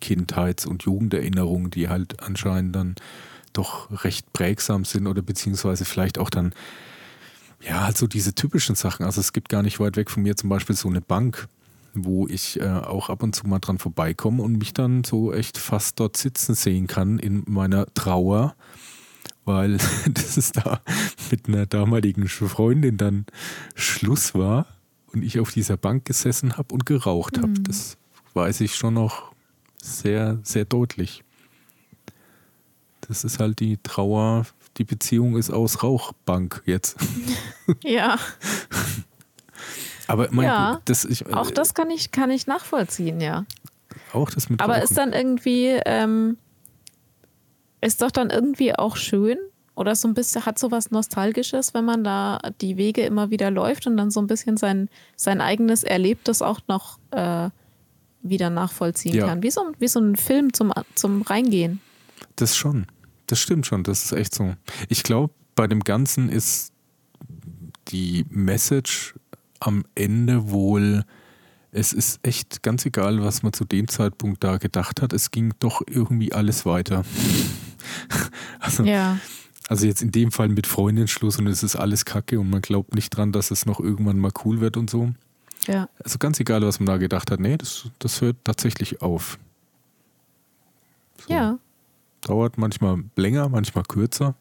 Kindheits- und Jugenderinnerungen, die halt anscheinend dann doch recht prägsam sind oder beziehungsweise vielleicht auch dann, ja, halt so diese typischen Sachen. Also es gibt gar nicht weit weg von mir zum Beispiel so eine Bank, wo ich äh, auch ab und zu mal dran vorbeikomme und mich dann so echt fast dort sitzen sehen kann in meiner Trauer weil das ist da mit einer damaligen Freundin dann Schluss war und ich auf dieser Bank gesessen habe und geraucht habe. Mhm. Das weiß ich schon noch sehr, sehr deutlich. Das ist halt die Trauer, die Beziehung ist aus Rauchbank jetzt. Ja. Aber mein, ja, das, ich, auch das kann ich, kann ich nachvollziehen, ja. auch das mit Aber Rauchen. ist dann irgendwie, ähm, ist doch dann irgendwie auch schön oder so ein bisschen, hat so was Nostalgisches, wenn man da die Wege immer wieder läuft und dann so ein bisschen sein, sein eigenes Erlebtes auch noch äh, wieder nachvollziehen Ja. kann. Wie so, wie so ein Film zum, zum Reingehen. Das schon. Das stimmt schon. Das ist echt so. Ich glaube, bei dem Ganzen ist die Message am Ende wohl, es ist echt ganz egal, was man zu dem Zeitpunkt da gedacht hat. Es ging doch irgendwie alles weiter. also, Ja. also jetzt in dem Fall mit Freundinschluss und es ist alles kacke und man glaubt nicht dran, dass es noch irgendwann mal cool wird und so. Ja. Also ganz egal, was man da gedacht hat. Nee, das, das hört tatsächlich auf. So. Ja. Dauert manchmal länger, manchmal kürzer.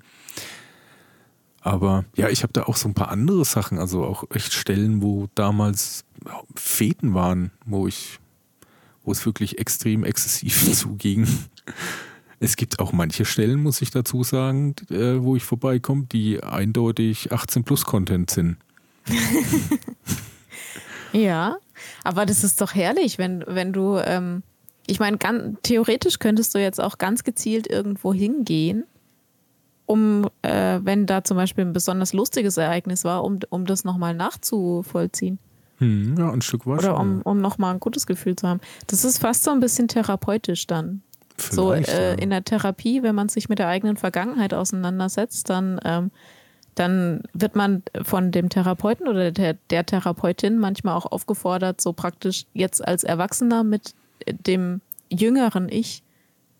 Aber ja, ich habe da auch so ein paar andere Sachen, also auch echt Stellen, wo damals Feten waren, wo ich, wo es wirklich extrem exzessiv zuging. Es gibt auch manche Stellen, muss ich dazu sagen, äh, wo ich vorbeikomme, die eindeutig 18 plus Content sind. Ja, aber das ist doch herrlich, wenn, wenn du, ähm, ich meine, theoretisch könntest du jetzt auch ganz gezielt irgendwo hingehen, um, äh, wenn da zum Beispiel ein besonders lustiges Ereignis war, um, um das nochmal nachzuvollziehen. Hm, ja, ein Stück weit. Oder um, um nochmal ein gutes Gefühl zu haben. Das ist fast so ein bisschen therapeutisch dann. So Vielleicht, äh, ja. in der Therapie, wenn man sich mit der eigenen Vergangenheit auseinandersetzt, dann, ähm, dann wird man von dem Therapeuten oder der, der Therapeutin manchmal auch aufgefordert, so praktisch jetzt als Erwachsener mit dem jüngeren Ich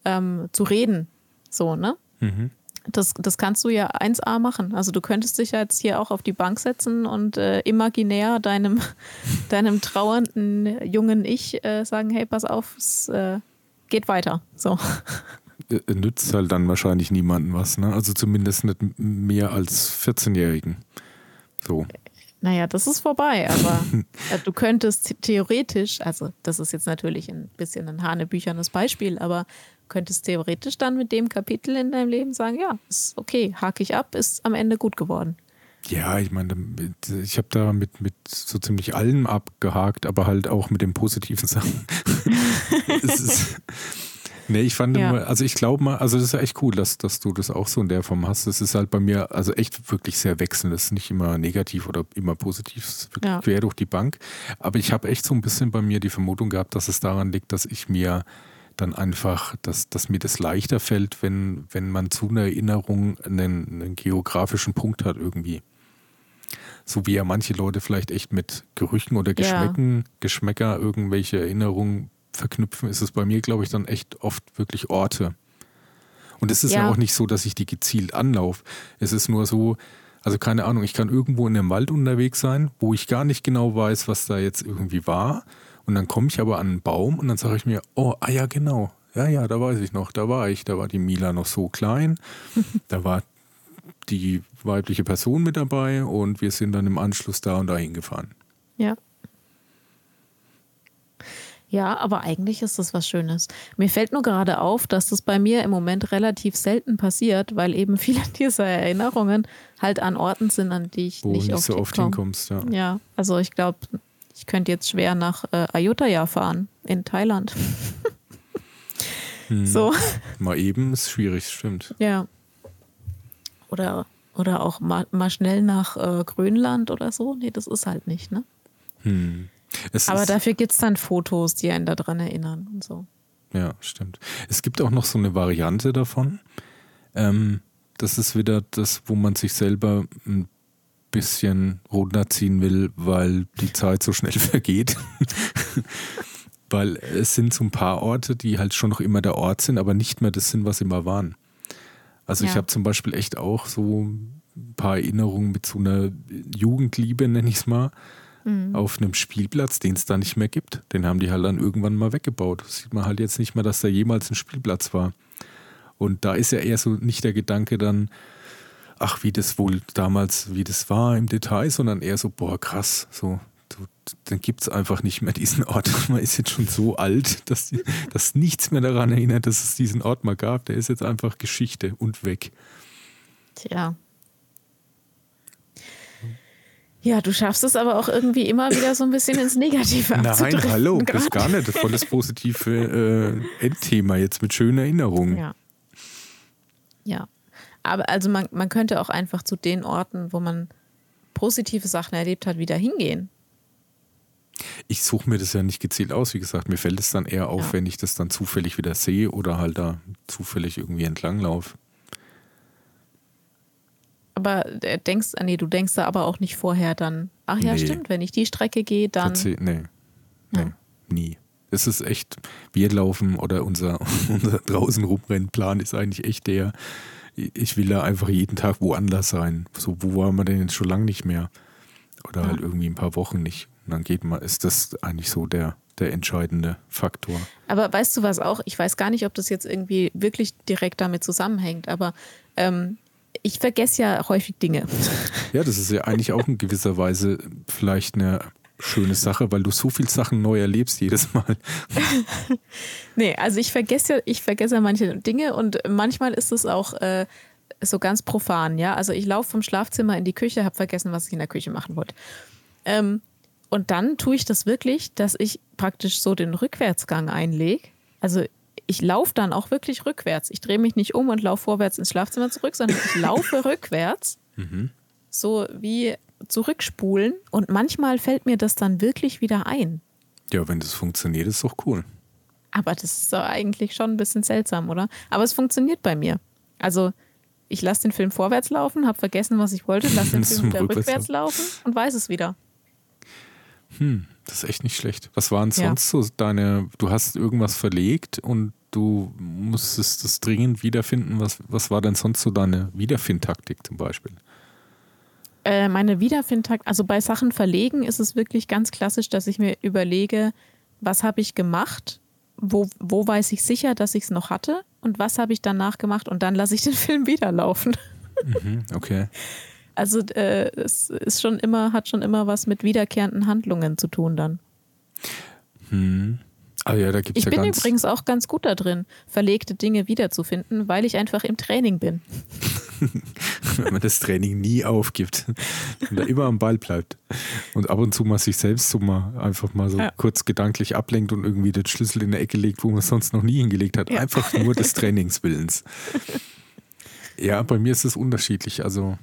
ähm, zu reden. So, ne? Mhm. Das, das kannst du ja 1A machen. Also du könntest dich ja jetzt hier auch auf die Bank setzen und äh, imaginär deinem, deinem trauernden jungen Ich äh, sagen, hey, pass auf, es äh, geht weiter. So. Äh, nützt halt dann wahrscheinlich niemandem was, ne? Also zumindest nicht mehr als 14-Jährigen. So. Naja, das ist vorbei, aber äh, du könntest theoretisch, also das ist jetzt natürlich ein bisschen ein hanebüchernes Beispiel, aber könntest theoretisch dann mit dem Kapitel in deinem Leben sagen, ja, ist okay, hake ich ab, ist am Ende gut geworden. Ja, ich meine, ich habe da mit, mit so ziemlich allem abgehakt, aber halt auch mit den positiven Sachen. Ist, nee, ich fand Ja. immer, also ich glaube mal, also das ist ja echt cool, dass, dass du das auch so in der Form hast. Das ist halt bei mir, also echt wirklich sehr wechselnd. Das ist nicht immer negativ oder immer positiv, es ist wirklich Ja. quer durch die Bank. Aber ich habe echt so ein bisschen bei mir die Vermutung gehabt, dass es daran liegt, dass ich mir dann einfach, dass, dass mir das leichter fällt, wenn, wenn man zu einer Erinnerung einen, einen geografischen Punkt hat irgendwie. So wie ja manche Leute vielleicht echt mit Gerüchen oder Ja. Geschmäcken, Geschmäcker irgendwelche Erinnerungen verknüpfen, ist es bei mir, glaube ich, dann echt oft wirklich Orte. Und es ist ja. Ja. auch nicht so, dass ich die gezielt anlaufe. Es ist nur so, also keine Ahnung, ich kann irgendwo in einem Wald unterwegs sein, wo ich gar nicht genau weiß, was da jetzt irgendwie war. Und dann komme ich aber an einen Baum und dann sage ich mir, oh, ah ja, genau. Ja, ja, da weiß ich noch, da war ich, da war die Mila noch so klein, da war die weibliche Person mit dabei und wir sind dann im Anschluss da und dahin gefahren. Ja. Ja, aber eigentlich ist das was Schönes. Mir fällt nur gerade auf, dass das bei mir im Moment relativ selten passiert, weil eben viele dieser Erinnerungen halt an Orten sind, an die ich Wo nicht, nicht, oft so oft hinkomme. hinkommst, ja. Ja, also ich glaube, ich könnte jetzt schwer nach äh, Ayutthaya fahren in Thailand. Hm. So, Mal eben ist schwierig, stimmt. ja. Oder, oder auch mal, mal schnell nach äh, Grönland oder so. Nee, das ist halt nicht, ne? Hm. Es Aber dafür gibt es dann Fotos, die einen daran erinnern und so. Ja, stimmt. Es gibt auch noch so eine Variante davon. Ähm, das ist wieder das, wo man sich selber ein bisschen runterziehen will, weil die Zeit so schnell vergeht. weil es sind so ein paar Orte, die halt schon noch immer der Ort sind, aber nicht mehr das sind, was immer waren. Also ich Ja. habe zum Beispiel echt auch so ein paar Erinnerungen mit so einer Jugendliebe, nenne ich es mal, auf einem Spielplatz, den es da nicht mehr gibt. Den haben die halt dann irgendwann mal weggebaut. Sieht man halt jetzt nicht mehr, dass da jemals ein Spielplatz war. Und da ist ja eher so nicht der Gedanke dann, ach, wie das wohl damals, wie das war im Detail, sondern eher so, boah, krass, so, dann gibt es einfach nicht mehr diesen Ort. Man ist jetzt schon so alt, dass, die, dass nichts mehr daran erinnert, dass es diesen Ort mal gab. Der ist jetzt einfach Geschichte und weg. Tja. Ja, du schaffst es aber auch irgendwie immer wieder so ein bisschen ins Negative Nein, hallo, grad. das ist gar nicht voll das positive äh, Endthema jetzt mit schönen Erinnerungen. Ja. Ja. Aber also man, man könnte auch einfach zu den Orten, wo man positive Sachen erlebt hat, wieder hingehen. Ich suche mir das ja nicht gezielt aus, wie gesagt. Mir fällt es dann eher auf, Ja. wenn ich das dann zufällig wieder sehe oder halt da zufällig irgendwie entlanglaufe. Aber äh, denkst, ah, nee, du denkst da aber auch nicht vorher dann, ach ja, Nee. stimmt, wenn ich die Strecke gehe, dann. Verze- Nee, nee, Ja. nie. Es ist echt, wir laufen oder unser, unser draußen rumrennen-Plan ist eigentlich echt der, ich will da einfach jeden Tag woanders sein. So, wo waren wir denn jetzt schon lange nicht mehr? Oder Ja. halt irgendwie ein paar Wochen nicht. Und dann geht man, ist das eigentlich so der, der entscheidende Faktor. Aber weißt du was auch? Ich weiß gar nicht, ob das jetzt irgendwie wirklich direkt damit zusammenhängt, aber ähm, ich vergesse ja häufig Dinge. Ja, das ist ja eigentlich auch in gewisser Weise vielleicht eine schöne Sache, weil du so viel Sachen neu erlebst jedes Mal. nee, also ich vergesse ja, ich vergesse ja manche Dinge und manchmal ist es auch äh, so ganz profan, ja. Also ich laufe vom Schlafzimmer in die Küche, habe vergessen, was ich in der Küche machen wollte. Ähm, und dann tue ich das wirklich, dass ich praktisch so den Rückwärtsgang einlege. Also ich laufe dann auch wirklich rückwärts. Ich drehe mich nicht um und laufe vorwärts ins Schlafzimmer zurück, sondern ich laufe rückwärts, so wie zurückspulen. Und manchmal fällt mir das dann wirklich wieder ein. Ja, wenn das funktioniert, ist doch cool. Aber das ist doch eigentlich schon ein bisschen seltsam, oder? Aber es funktioniert bei mir. Also ich lasse den Film vorwärts laufen, habe vergessen, was ich wollte, lasse den Film wieder rückwärts laufen und weiß es wieder. Das ist echt nicht schlecht. Was waren Ja. sonst so deine, du hast irgendwas verlegt und du musstest das dringend wiederfinden. Was, was war denn sonst so deine Wiederfindtaktik zum Beispiel? Äh, meine Wiederfindtakt, also bei Sachen verlegen ist es wirklich ganz klassisch, dass ich mir überlege, was habe ich gemacht, wo, wo weiß ich sicher, dass ich es noch hatte und was habe ich danach gemacht und dann lasse ich den Film wieder laufen. Mhm, okay. Also äh, es ist schon immer, hat schon immer was mit wiederkehrenden Handlungen zu tun dann. Hm. Ah ja, da gibt es Ich ja bin ganz. übrigens auch ganz gut da drin, verlegte Dinge wiederzufinden, weil ich einfach im Training bin. wenn man das Training nie aufgibt und da immer am Ball bleibt und ab und zu mal sich selbst so mal einfach mal so Ja. kurz gedanklich ablenkt und irgendwie den Schlüssel in der Ecke legt, wo man es sonst noch nie hingelegt hat. Ja. Einfach nur des Trainingswillens. Ja, bei mir ist es unterschiedlich. Also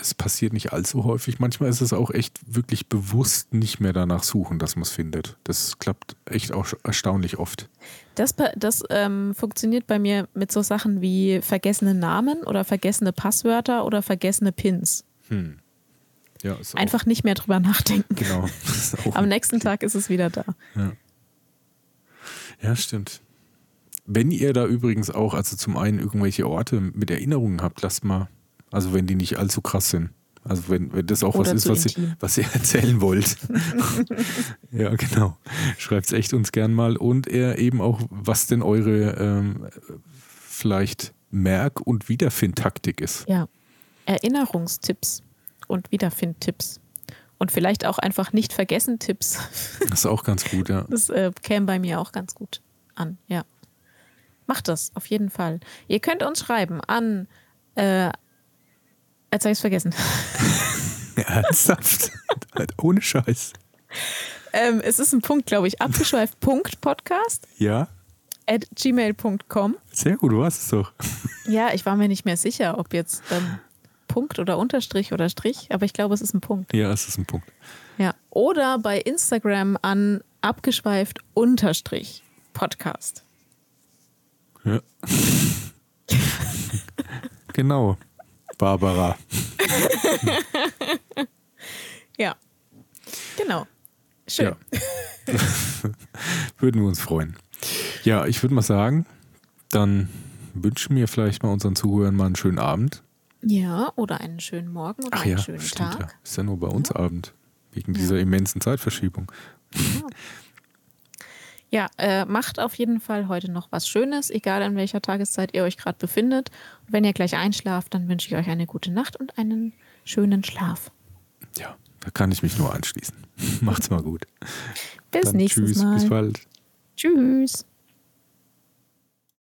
es passiert nicht allzu häufig. Manchmal ist es auch echt wirklich bewusst nicht mehr danach suchen, dass man es findet. Das klappt echt auch erstaunlich oft. Das, das ähm, funktioniert bei mir mit so Sachen wie vergessene Namen oder vergessene Passwörter oder vergessene Pins. Hm. Ja, Einfach nicht mehr drüber nachdenken. Genau. Am nächsten Tag ist es wieder da. Ja. ja, stimmt. Wenn ihr da übrigens auch, also zum einen irgendwelche Orte mit Erinnerungen habt, lasst mal, also wenn die nicht allzu krass sind. Also wenn, wenn das auch Oder was ist, was ihr, was ihr erzählen wollt. ja, genau. Schreibt es echt uns gern mal. Und eher eben auch, was denn eure ähm, vielleicht Merk- und Wiederfindtaktik ist. Ja. Erinnerungstipps und Wiederfindtipps. Und vielleicht auch einfach nicht vergessen Tipps. Das ist auch ganz gut, ja. Das äh, käme bei mir auch ganz gut an, ja. Macht das, auf jeden Fall. Ihr könnt uns schreiben an, äh, jetzt habe ich es vergessen. Ernsthaft? Ohne Scheiß. ähm, es ist ein Punkt, glaube ich, abgeschweift. Punkt Podcast Ja? at gmail.com. Sehr gut, du warst es doch. Ja, ich war mir nicht mehr sicher, ob jetzt ähm, Punkt oder Unterstrich oder Strich, aber ich glaube, es ist ein Punkt. Ja, es ist ein Punkt. Ja. Oder bei Instagram an abgeschweift Unterstrich Podcast. Ja. genau. Barbara. Ja. Genau. Schön. Ja. Würden wir uns freuen. Ja, ich würde mal sagen, dann wünschen wir vielleicht mal unseren Zuhörern mal einen schönen Abend. Ja, oder einen schönen Morgen oder Ach einen ja, schönen stimmt ja. Tag. Ist ja nur bei uns Abend. Wegen dieser immensen Zeitverschiebung. Ja, äh, macht auf jeden Fall heute noch was Schönes, egal an welcher Tageszeit ihr euch gerade befindet. Und wenn ihr gleich einschlaft, dann wünsche ich euch eine gute Nacht und einen schönen Schlaf. Ja, da kann ich mich nur anschließen. Macht's mal gut. Bis Dann nächstes tschüss, Mal. bis bald. Tschüss.